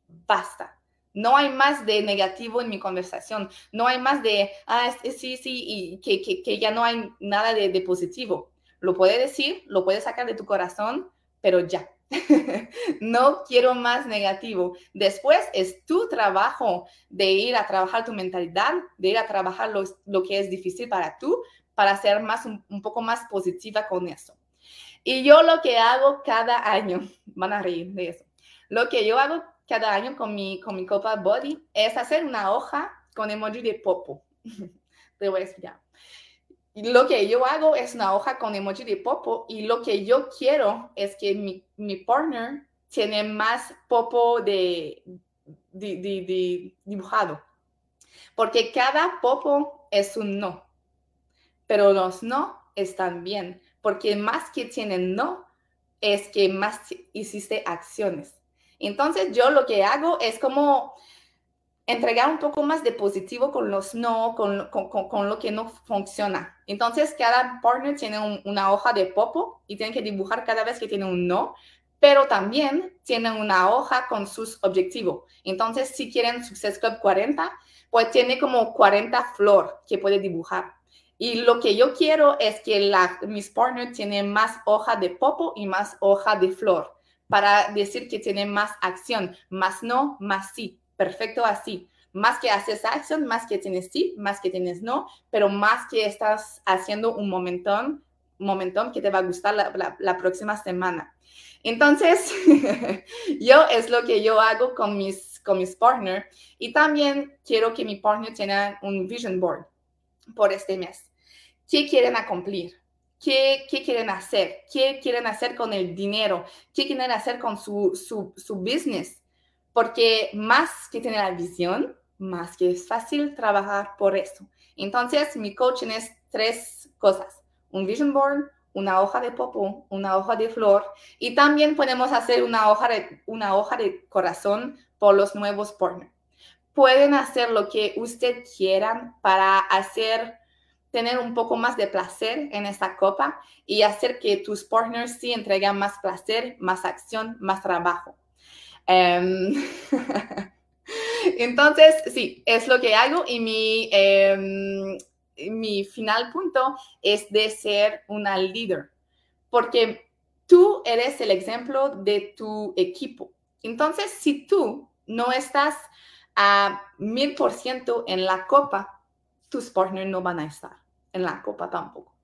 basta. No hay más de negativo en mi conversación, no hay más de, ah, sí, sí, y que ya no hay nada de, de positivo lo puedes decir, lo puedes sacar de tu corazón, pero ya. no quiero más negativo. Después es tu trabajo de ir a trabajar tu mentalidad, de ir a trabajar lo, que es difícil para tú, para ser más un, poco más positiva con eso. Y yo lo que hago cada año, van a reír de eso, lo que yo hago cada año con mi, con mi copa body es hacer una hoja con emoji de popo. Te voy a explicar lo que yo hago es una hoja con emoji de popo y lo que yo quiero es que mi, mi partner tiene más popo de, dibujado. Porque cada popo es un no. Pero los no están bien. Porque más que tienen no, es que más hiciste acciones. Entonces yo lo que hago es como entregar un poco más de positivo con los no, con, con, lo que no funciona. Entonces, cada partner tiene una hoja de popo y tiene que dibujar cada vez que tiene un no, pero también tienen una hoja con sus objetivos. Entonces, si quieren Success Club 40, pues tiene como 40 flor que puede dibujar. Y lo que yo quiero es que la, mis partners tienen más hoja de popo y más hoja de flor para decir que tienen más acción, más no, más sí perfecto así. Más que haces acción, más que tienes sí, más que tienes no, pero más que estás haciendo un momentón, momentón que te va a gustar la, próxima semana. Entonces, yo es lo que yo hago con mis, con mis partners y también quiero que mi partner tenga un vision board por este mes. ¿Qué quieren cumplir? ¿Qué, ¿Qué, quieren hacer? ¿Qué quieren hacer con el dinero? ¿Qué quieren hacer con su, su, su business? Porque más que tener la visión, más que es fácil trabajar por eso. Entonces, mi coaching es tres cosas, un vision board, una hoja de popo, una hoja de flor y también podemos hacer una hoja de, corazón por los nuevos partners. Pueden hacer lo que usted quieran para hacer tener un poco más de placer en esta copa y hacer que tus partners sí entreguen más placer, más acción, más trabajo. Em, entonces, sí, es lo que hago y mi, em, mi final punto es de ser una líder, porque tú eres el ejemplo de tu equipo. Entonces, si tú no estás a mil por ciento en la copa, tus partners no van a estar en la copa tampoco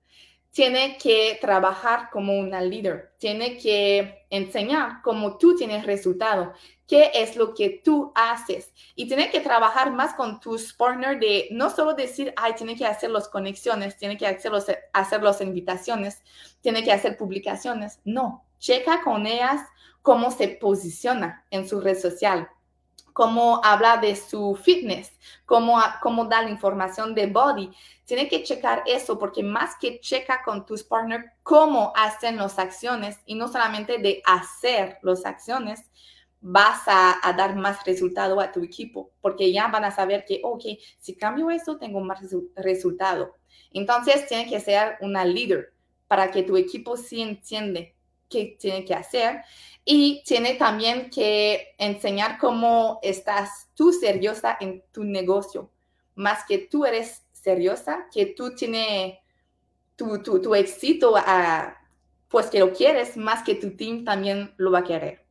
tiene que trabajar como una líder, tiene que enseñar cómo tú tienes resultado, qué es lo que tú haces y tiene que trabajar más con tus partners de no solo decir, ay, tiene que hacer las conexiones, tiene que hacer, los, hacer las invitaciones, tiene que hacer publicaciones. No, checa con ellas cómo se posiciona en su red social, cómo habla de su fitness, cómo, cómo da la información de body. Tiene que checar eso porque más que checa con tus partners cómo hacen las acciones y no solamente de hacer las acciones, vas a, dar más resultado a tu equipo porque ya van a saber que, ok, si cambio eso, tengo más resultado. Entonces, tiene que ser una líder para que tu equipo sí entiende qué tiene que hacer y tiene también que enseñar cómo estás tú seriosa en tu negocio, más que tú eres seriosa, que tú tienes tu, tu, tu éxito, a, pues que lo quieres, más que tu team también lo va a querer.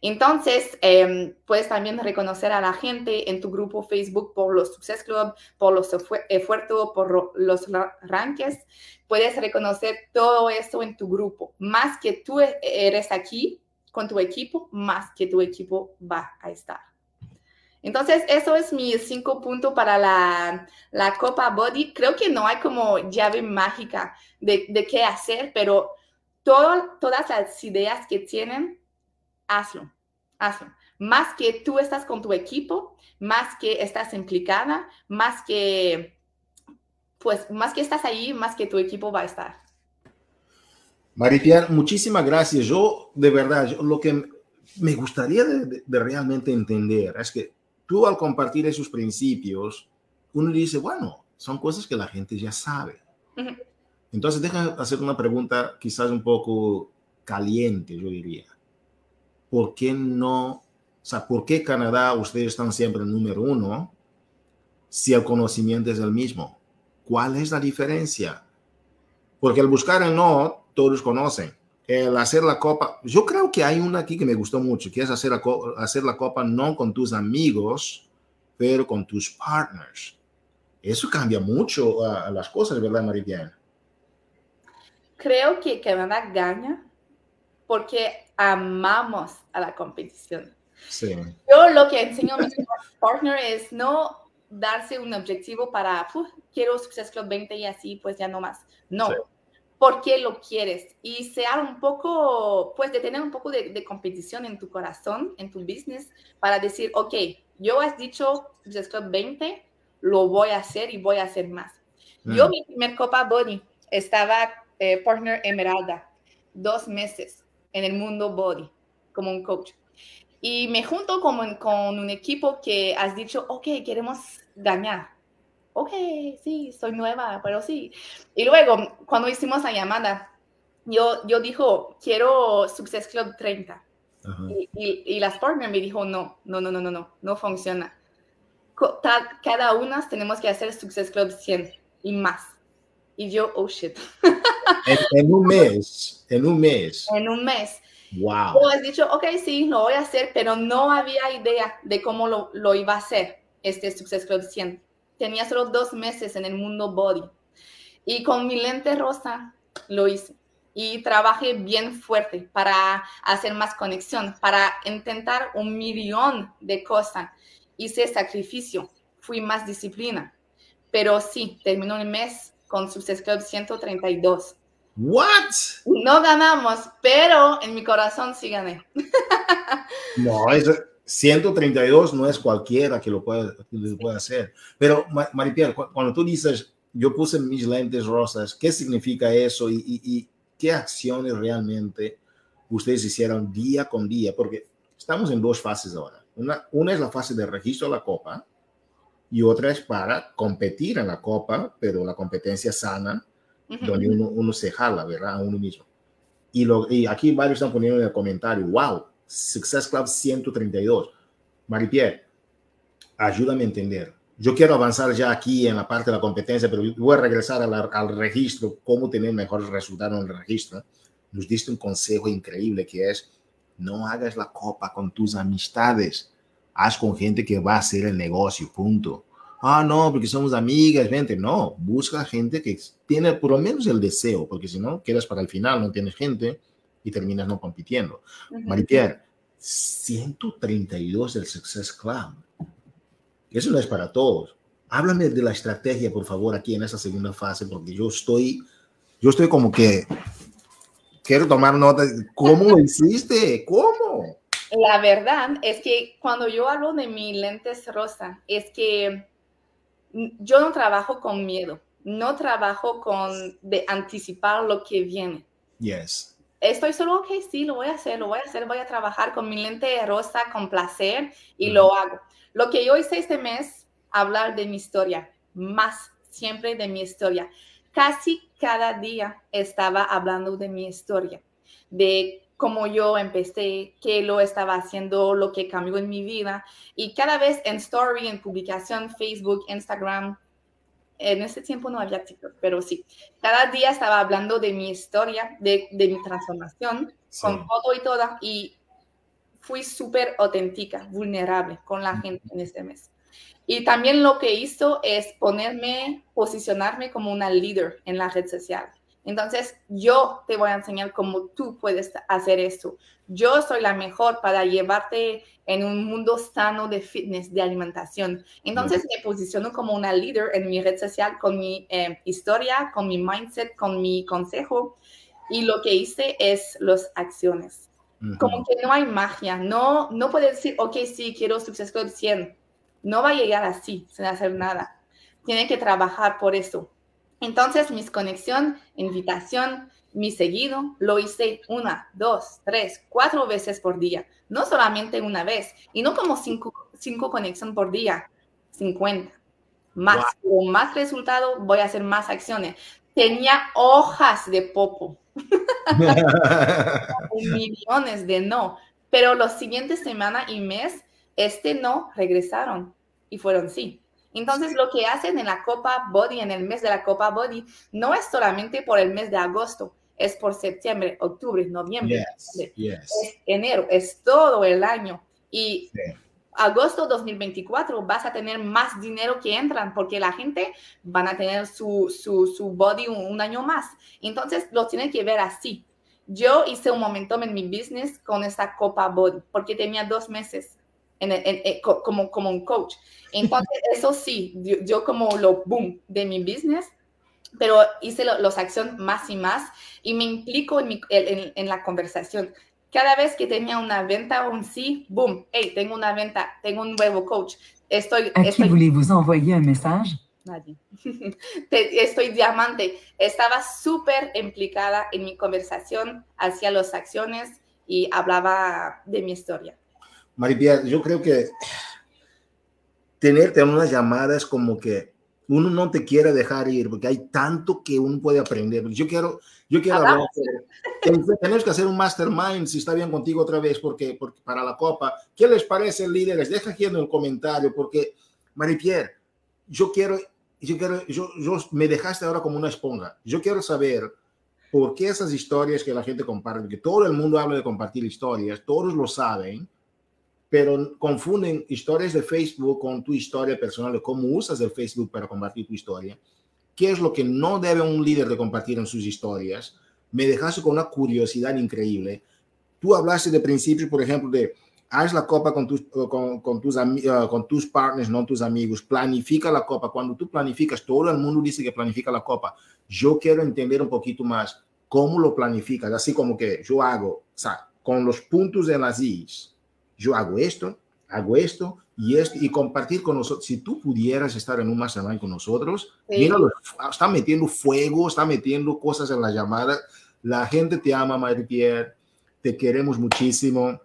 Entonces, eh, puedes también reconocer a la gente en tu grupo Facebook por los Success Club, por los esfuerzos, por los ranques. Puedes reconocer todo eso en tu grupo. Más que tú e-, eres aquí con tu equipo, más que tu equipo va a estar. Entonces, eso es mi cinco puntos para la, la, Copa Body. Creo que no hay como llave mágica de, de qué hacer, pero todo, todas las ideas que tienen, hazlo, hazlo. Más que tú estás con tu equipo, más que estás implicada, más que, pues, más que estás ahí, más que tu equipo va a estar. Maripiar, muchísimas gracias. Yo, de verdad, lo que me gustaría de, de realmente entender es que tú al compartir esos principios, uno dice, bueno, son cosas que la gente ya sabe. Entonces, déjame hacer una pregunta quizás un poco caliente, yo diría. ¿Por qué no, o sea, por qué Canadá ustedes están siempre en número uno si el conocimiento es el mismo? ¿Cuál es la diferencia? Porque al buscar el no, todos conocen el hacer la copa, yo creo que hay una aquí que me gustó mucho, que es hacer la, hacer la copa no con tus amigos, pero con tus partners. Eso cambia mucho a las cosas, ¿verdad, Maripiana? Creo que Canadá gana porque amamos a la competición. Sí. Yo lo que enseño a mis partners es no darse un objetivo para, quiero Success Club 20 y así, pues ya no más. No por qué lo quieres y sea un poco, pues de tener un poco de, competición en tu corazón, en tu business, para decir, ok, yo has dicho Business Club 20, lo voy a hacer y voy a hacer más. Yo, mi primer Copa Body, estaba eh, partner Emeralda, dos meses en el mundo Body, como un coach. Y me junto con, con un equipo que has dicho, ok, queremos ganar ok, sí, soy nueva, pero sí. Y luego, cuando hicimos la llamada, yo, yo dijo, quiero Success Club 30. Y, y, las partners me dijo, no, no, no, no, no, no, no funciona. Cada una tenemos que hacer Success Club 100 y más. Y yo, oh shit. En, un mes, en un mes. En un mes. Wow. Yo has dicho, ok, sí, lo voy a hacer, pero no había idea de cómo lo, lo iba a hacer este Success Club 100 tenía solo dos meses en el mundo body. Y con mi lente rosa lo hice. Y trabajé bien fuerte para hacer más conexión, para intentar un millón de cosas. Hice sacrificio, fui más disciplina. Pero sí, terminó el mes con Success Club 132. What? No ganamos, pero en mi corazón sí gané. No, eso, 132 no es cualquiera que lo pueda, puede hacer. Pero, Maripiel, cuando tú dices, yo puse mis lentes rosas, ¿qué significa eso y, y, qué acciones realmente ustedes hicieron día con día? Porque estamos en dos fases ahora. Una, una es la fase de registro de la copa y otra es para competir en la copa, pero la competencia sana, donde uno, uno, se jala, ¿verdad? A uno mismo. Y, lo, y aquí varios están poniendo en el comentario, wow, Success Club 132. Maripierre, ayúdame a entender. Yo quiero avanzar ya aquí en la parte de la competencia, pero voy a regresar al registro, cómo tener mejores resultados en el registro. Nos diste un consejo increíble que es, no hagas la copa con tus amistades, haz con gente que va a hacer el negocio, punto. Ah, no, porque somos amigas, gente. No, busca gente que tiene por lo menos el deseo, porque si no, quedas para el final, no tienes gente y terminas no compitiendo. Maripierre, 132 del Success Club. Eso no es para todos. Háblame de la estrategia, por favor, aquí en esa segunda fase, porque yo estoy, yo estoy como que quiero tomar nota. ¿Cómo lo hiciste? ¿Cómo? La verdad es que cuando yo hablo de mi lentes rosa, es que yo no trabajo con miedo, no trabajo con de anticipar lo que viene. Yes estoy solo, ok, sí, lo voy a hacer, lo voy a hacer, voy a trabajar con mi lente rosa con placer y lo hago. Lo que yo hice este mes, hablar de mi historia, más siempre de mi historia. Casi cada día estaba hablando de mi historia, de cómo yo empecé, qué lo estaba haciendo, lo que cambió en mi vida. Y cada vez en story, en publicación, Facebook, Instagram, en ese tiempo no había TikTok, pero sí, cada día estaba hablando de mi historia, de, de mi transformación, con todo y toda, y fui súper auténtica, vulnerable con la gente en este mes. Y también lo que hizo es ponerme, posicionarme como una líder en la red social. Entonces, yo te voy a enseñar cómo tú puedes hacer esto. Yo soy la mejor para llevarte en un mundo sano de fitness, de alimentación. Entonces, me posiciono como una líder en mi red social con mi eh, historia, con mi mindset, con mi consejo. Y lo que hice es las acciones. Como que no hay magia. No, no puedes decir, ok, sí, quiero Success Club 100. No va a llegar así, sin hacer nada. Tiene que trabajar por eso entonces, mis conexión, invitación, mi seguido, lo hice una, dos, tres, cuatro veces por día. No solamente una vez. Y no como cinco, cinco conexiones por día, 50. Más, con más resultado, voy a hacer más acciones. Tenía hojas de popo. millones de no. Pero los siguientes semana y mes, este no regresaron y fueron sí. Entonces, lo que hacen en la Copa Body, en el mes de la Copa Body, no es solamente por el mes de agosto, es por septiembre, octubre, noviembre, enero, es todo el año. Y agosto 2024 vas a tener más dinero que entran porque la gente van a tener su, su, body un, año más. Entonces, lo tienen que ver así. Yo hice un momento en mi business con esta Copa Body porque tenía dos meses en, como, como un coach. Entonces, eso sí, yo, como lo boom de mi business, pero hice los acciones más y más y me implico en, en, la conversación. Cada vez que tenía una venta, un sí, boom, hey, tengo una venta, tengo un nuevo coach. Estoy. ¿A estoy, voulez-vous envoyer un mensaje? Nadie. estoy diamante. Estaba súper implicada en mi conversación, hacía las acciones y hablaba de mi historia. Maripia, yo creo que tenerte en una llamada es como que uno no te quiere dejar ir porque hay tanto que uno puede aprender. Yo quiero, yo quiero hablar. Tenemos que hacer un mastermind si está bien contigo otra vez porque, porque para la copa. ¿Qué les parece, líderes? Deja aquí en el comentario porque Maripier, yo quiero, yo quiero, yo, yo me dejaste ahora como una esponja. Yo quiero saber por qué esas historias que la gente comparte, porque todo el mundo habla de compartir historias, todos lo saben pero confunden historias de Facebook con tu historia personal, de cómo usas el Facebook para compartir tu historia. ¿Qué es lo que no debe un líder de compartir en sus historias? Me dejaste con una curiosidad increíble. Tú hablaste de principios, por ejemplo, de haz la copa con tus, con, con tus, con tus partners, no tus amigos. Planifica la copa. Cuando tú planificas, todo el mundo dice que planifica la copa. Yo quiero entender un poquito más cómo lo planificas, así como que yo hago, o sea, con los puntos de las I's yo hago esto, hago esto y esto, y compartir con nosotros. Si tú pudieras estar en un mastermind con nosotros, mira, está metiendo fuego, está metiendo cosas en la llamada. La gente te ama, Marie Pierre, te queremos muchísimo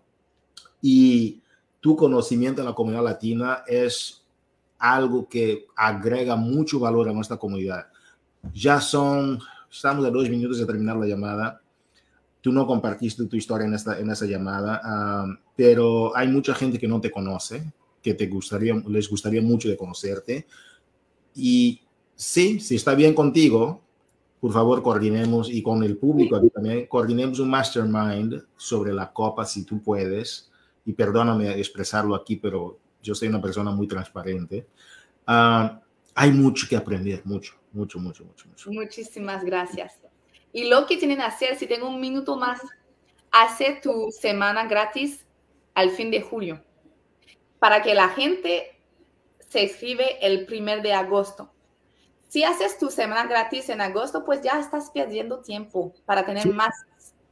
y tu conocimiento en la comunidad latina es algo que agrega mucho valor a nuestra comunidad. Ya son, estamos a dos minutos de terminar la llamada tú no compartiste tu historia en, esta, en esa llamada, pero hay mucha gente que no te conoce, que te gustaría, les gustaría mucho de conocerte. Y sí, si está bien contigo, por favor, coordinemos y con el público también, coordinemos un mastermind sobre la copa si tú puedes. Y perdóname expresarlo aquí, pero yo soy una persona muy transparente. hay mucho que aprender, mucho, mucho, mucho, mucho, mucho. Muchísimas gracias. Y lo que tienen que hacer, si tengo un minuto más, hace tu semana gratis al fin de julio, para que la gente se escribe el primer de agosto. Si haces tu semana gratis en agosto, pues ya estás perdiendo tiempo para tener más.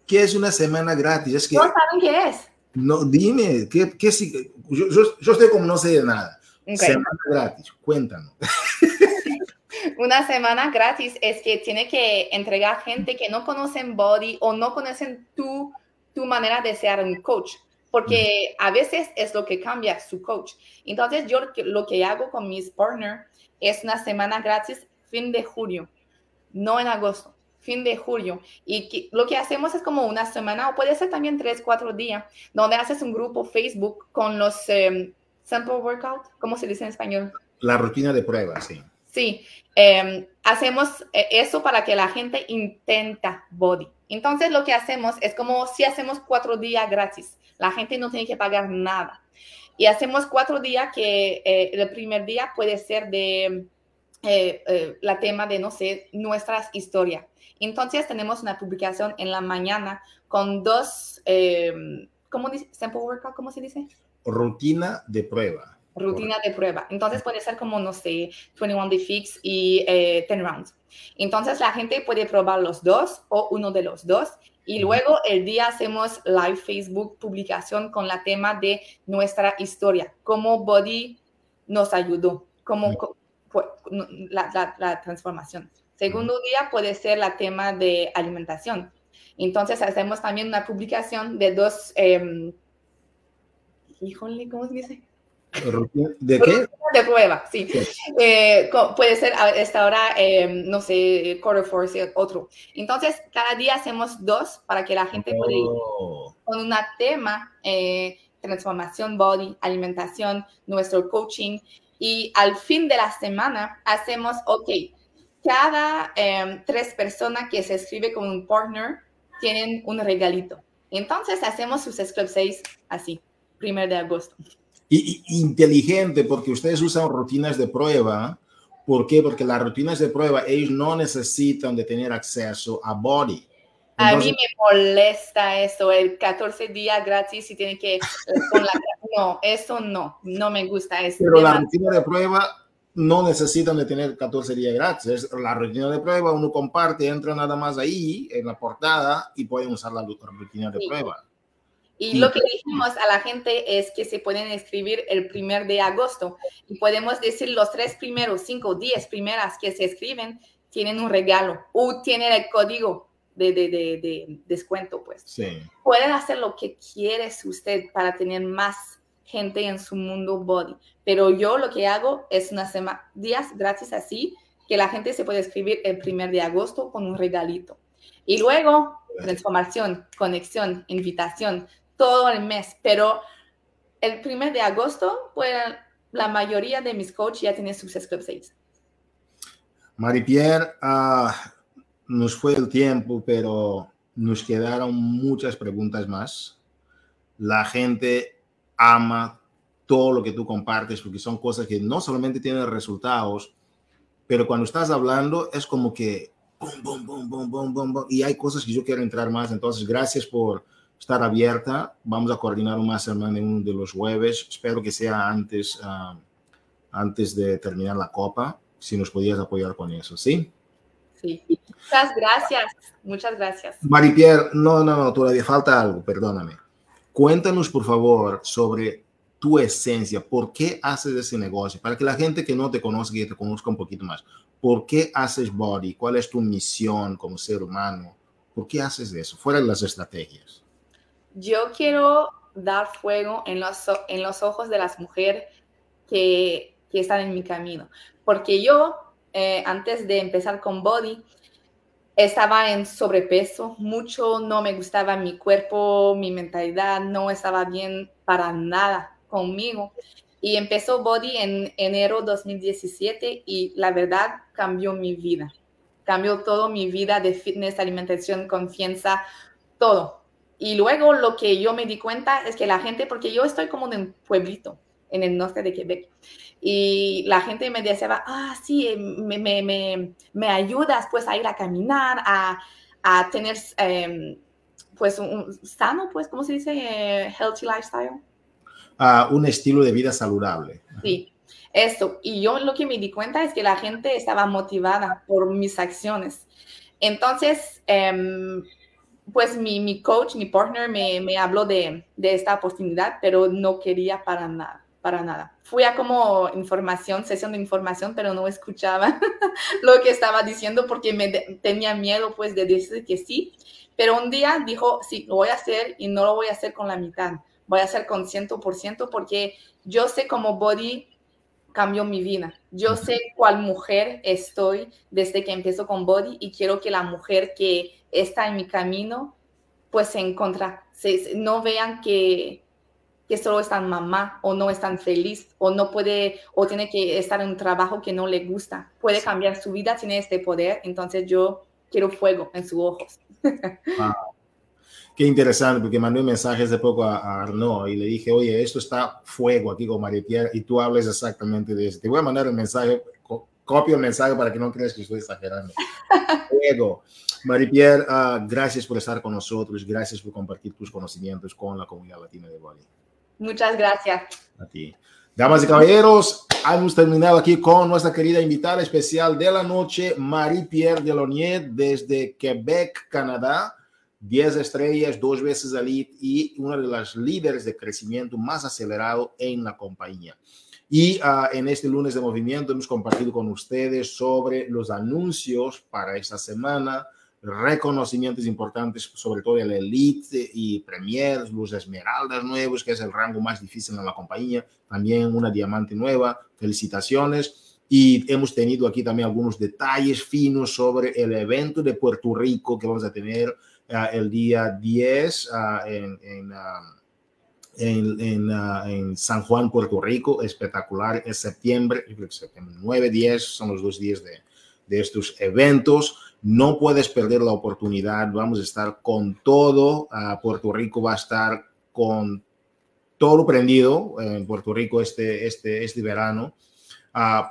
¿Qué es una semana gratis? Es que, no saben qué es. No, dime, ¿qué, qué, yo, yo, yo, estoy como no sé de nada. Semana gratis, cuéntanos. una semana gratis es que tiene que entregar gente que no conocen body o no conocen tu, tu manera de ser un coach, porque a veces es lo que cambia su coach. Entonces yo lo que hago con mis partners es una semana gratis fin de julio, no en agosto. fin de julio. Y lo que hacemos es como una semana, o puede ser también tres, cuatro días, donde haces un grupo Facebook con los em, sample workout, ¿cómo se dice en español? La rutina de prueba, sí. Sí, em, hacemos eh, eso para que la gente intenta body. Entonces lo que hacemos es como si hacemos cuatro días gratis. La gente no tiene que pagar nada. Y hacemos cuatro días que eh, el primer día puede ser de eh, la tema de, no sé, nuestras historias. Entonces tenemos una publicación en la mañana con dos, em, ¿cómo dice? Sample workout, ¿cómo se dice? Rutina de prueba. Rutina de prueba. Entonces puede ser como, no sé, 21 Day Fix y eh, 10 Rounds. Entonces la gente puede probar los dos o uno de los dos. Y luego el día hacemos live Facebook publicación con la tema de nuestra historia, cómo Body nos ayudó, cómo la, la- la transformación. Segundo día puede ser la tema de alimentación. Entonces hacemos también una publicación de dos, em, híjole, ¿cómo se dice? ¿De qué? De prueba, sí. Sí. Eh, puede ser a esta hora, eh, no sé, quarter force, otro. Entonces, cada día hacemos dos para que la gente pueda ir Oh, con un tema, eh, transformación body, alimentación, nuestro coaching. Y al fin de la semana hacemos, ok, cada eh, tres personas que se escribe con un partner tienen un regalito. Entonces hacemos sus Club 6 así, primer de agosto. Y, y inteligente, porque ustedes usan rutinas de prueba. ¿Por qué? Porque las rutinas de prueba, ellos no necesitan de tener acceso a body. A Entonces, mí me molesta eso, el 14 días gratis y tiene que... con la- no, eso no, no me gusta. Es pero la rutina de prueba no necesitan de tener 14 días gratis. La rutina de prueba, uno comparte, entra nada más ahí en la portada y pueden usar la rutina de Sí. prueba. Y lo que dijimos a la gente es que se pueden escribir el primer de agosto y podemos decir los tres primeros, cinco, diez primeras que se escriben tienen un regalo o tienen el código de, de, de, de descuento, pues. Sí. Pueden hacer lo que quieres usted para tener más gente en su mundo body, pero yo lo que hago es una semana, días gratis así, que la gente se puede escribir el primer de agosto con un regalito. Y luego, transformación, conexión, invitación, todo el mes, pero el primer de agosto, pues la mayoría de mis coaches ya tienen Success Club 6. Marie-Pierre, ah, nos fue el tiempo, pero nos quedaron muchas preguntas más. La gente ama todo lo que tú compartes porque son cosas que no solamente tienen resultados, pero cuando estás hablando es como que y hay cosas que yo quiero entrar más. Entonces, gracias por estar abierta. Vamos a coordinar un mastermind en uno de los jueves. Espero que sea antes, ah, antes de terminar la copa, si nos podías apoyar con eso, ¿sí? Sí. Muchas gracias, muchas gracias. Marie-Pierre, no, no, no, todavía falta algo, perdóname. Cuéntanos, por favor, sobre tu esencia. ¿Por qué haces ese negocio? Para que la gente que no te conozca, que te conozca un poquito más. ¿Por qué haces Body? ¿Cuál es tu misión como ser humano? ¿Por qué haces eso? Fuera de las estrategias. Yo quiero dar fuego en los, en los ojos de las mujeres que, que están en mi camino. Porque yo, eh, antes de empezar con Body, estaba en sobrepeso, mucho no me gustaba mi cuerpo, mi mentalidad no estaba bien para nada conmigo. Y empezó Body en enero 2017 y la verdad cambió mi vida. Cambió todo mi vida de fitness, alimentación, confianza, todo. Y luego lo que yo me di cuenta es que la gente, porque yo estoy como en un pueblito en el norte de Quebec, y la gente me decía, ah, sí, eh, me, me, me, me ayudas pues a ir a caminar, a, a tener eh, pues un, sano, pues, ¿cómo se dice? Eh, healthy lifestyle. Ah, un estilo de vida saludable. Sí, eso. Y yo lo que me di cuenta es que la gente estaba motivada por mis acciones. Entonces, em, pues mi, mi coach, mi partner me, me habló de, de esta oportunidad, pero no quería para nada, para nada. Fui a como información, sesión de información, pero no escuchaba lo que estaba diciendo porque me de- tenía miedo pues de decir que sí. Pero un día dijo, sí, lo voy a hacer y no lo voy a hacer con la mitad, voy a hacer con 100% porque yo sé como body cambió mi vida. Yo sé cuál mujer estoy desde que empiezo con Body y quiero que la mujer que está en mi camino pues se encuentra, no vean que, que solo están mamá o no están feliz o no puede o tiene que estar en un trabajo que no le gusta. Puede cambiar su vida, tiene este poder, entonces yo quiero fuego en sus ojos. Qué interesante, porque mandé un mensaje hace poco a, Arnaud y le dije, oye, esto está fuego aquí con María Pierre y tú hables exactamente de eso. Te voy a mandar el mensaje, copio el mensaje para que no creas que estoy exagerando. fuego. María Pierre, uh, gracias por estar con nosotros, gracias por compartir tus conocimientos con la comunidad latina de Bali. Muchas gracias. A ti. Damas y caballeros, hemos terminado aquí con nuestra querida invitada especial de la noche, Marie-Pierre Delonier, desde Quebec, Canadá. 10 estrellas, dos veces elite y una de las líderes de crecimiento más acelerado en la compañía. Y uh, en este lunes de movimiento hemos compartido con ustedes sobre los anuncios para esta semana, reconocimientos importantes, sobre todo el Elite y Premier, los Esmeraldas nuevos, que es el rango más difícil en la compañía, también una diamante nueva, felicitaciones. Y hemos tenido aquí también algunos detalles finos sobre el evento de Puerto Rico que vamos a tener Ah, el día 10 ah, en, en, ah, en, San Juan, Puerto Rico, espectacular, es septiembre, septiembre 9, 10 son los dos días de, de estos eventos. No puedes perder la oportunidad, vamos a estar con todo, Puerto Rico va a estar con todo prendido en Puerto Rico este, este, este verano,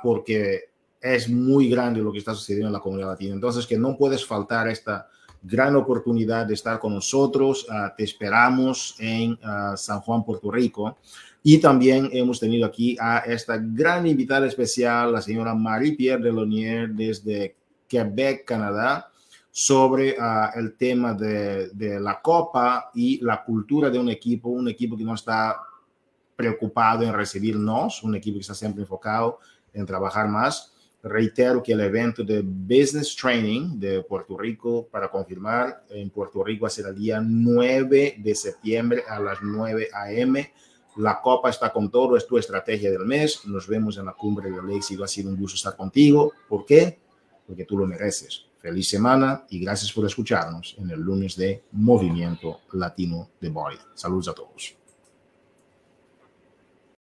porque es muy grande lo que está sucediendo en la comunidad latina. Entonces, que no puedes faltar esta, gran oportunidad de estar con nosotros. Ah, te esperamos en ah, San Juan, Puerto Rico. Y también hemos tenido aquí a esta gran invitada especial, la señora Marie-Pierre Delonier desde Quebec, Canadá, sobre ah, el tema de, de, la Copa y la cultura de un equipo, un equipo que no está preocupado en recibirnos, un equipo que está siempre enfocado en trabajar más. Reitero que el evento de Business Training de Puerto Rico, para confirmar, en Puerto Rico será el día 9 de septiembre a las 9 a.m. La Copa está con todo, es tu estrategia del mes. Nos vemos en la cumbre del éxito. Ha sido un gusto estar contigo. ¿Por qué? Porque tú lo mereces. Feliz semana y gracias por escucharnos en el lunes de Movimiento Latino de Body. Saludos a todos.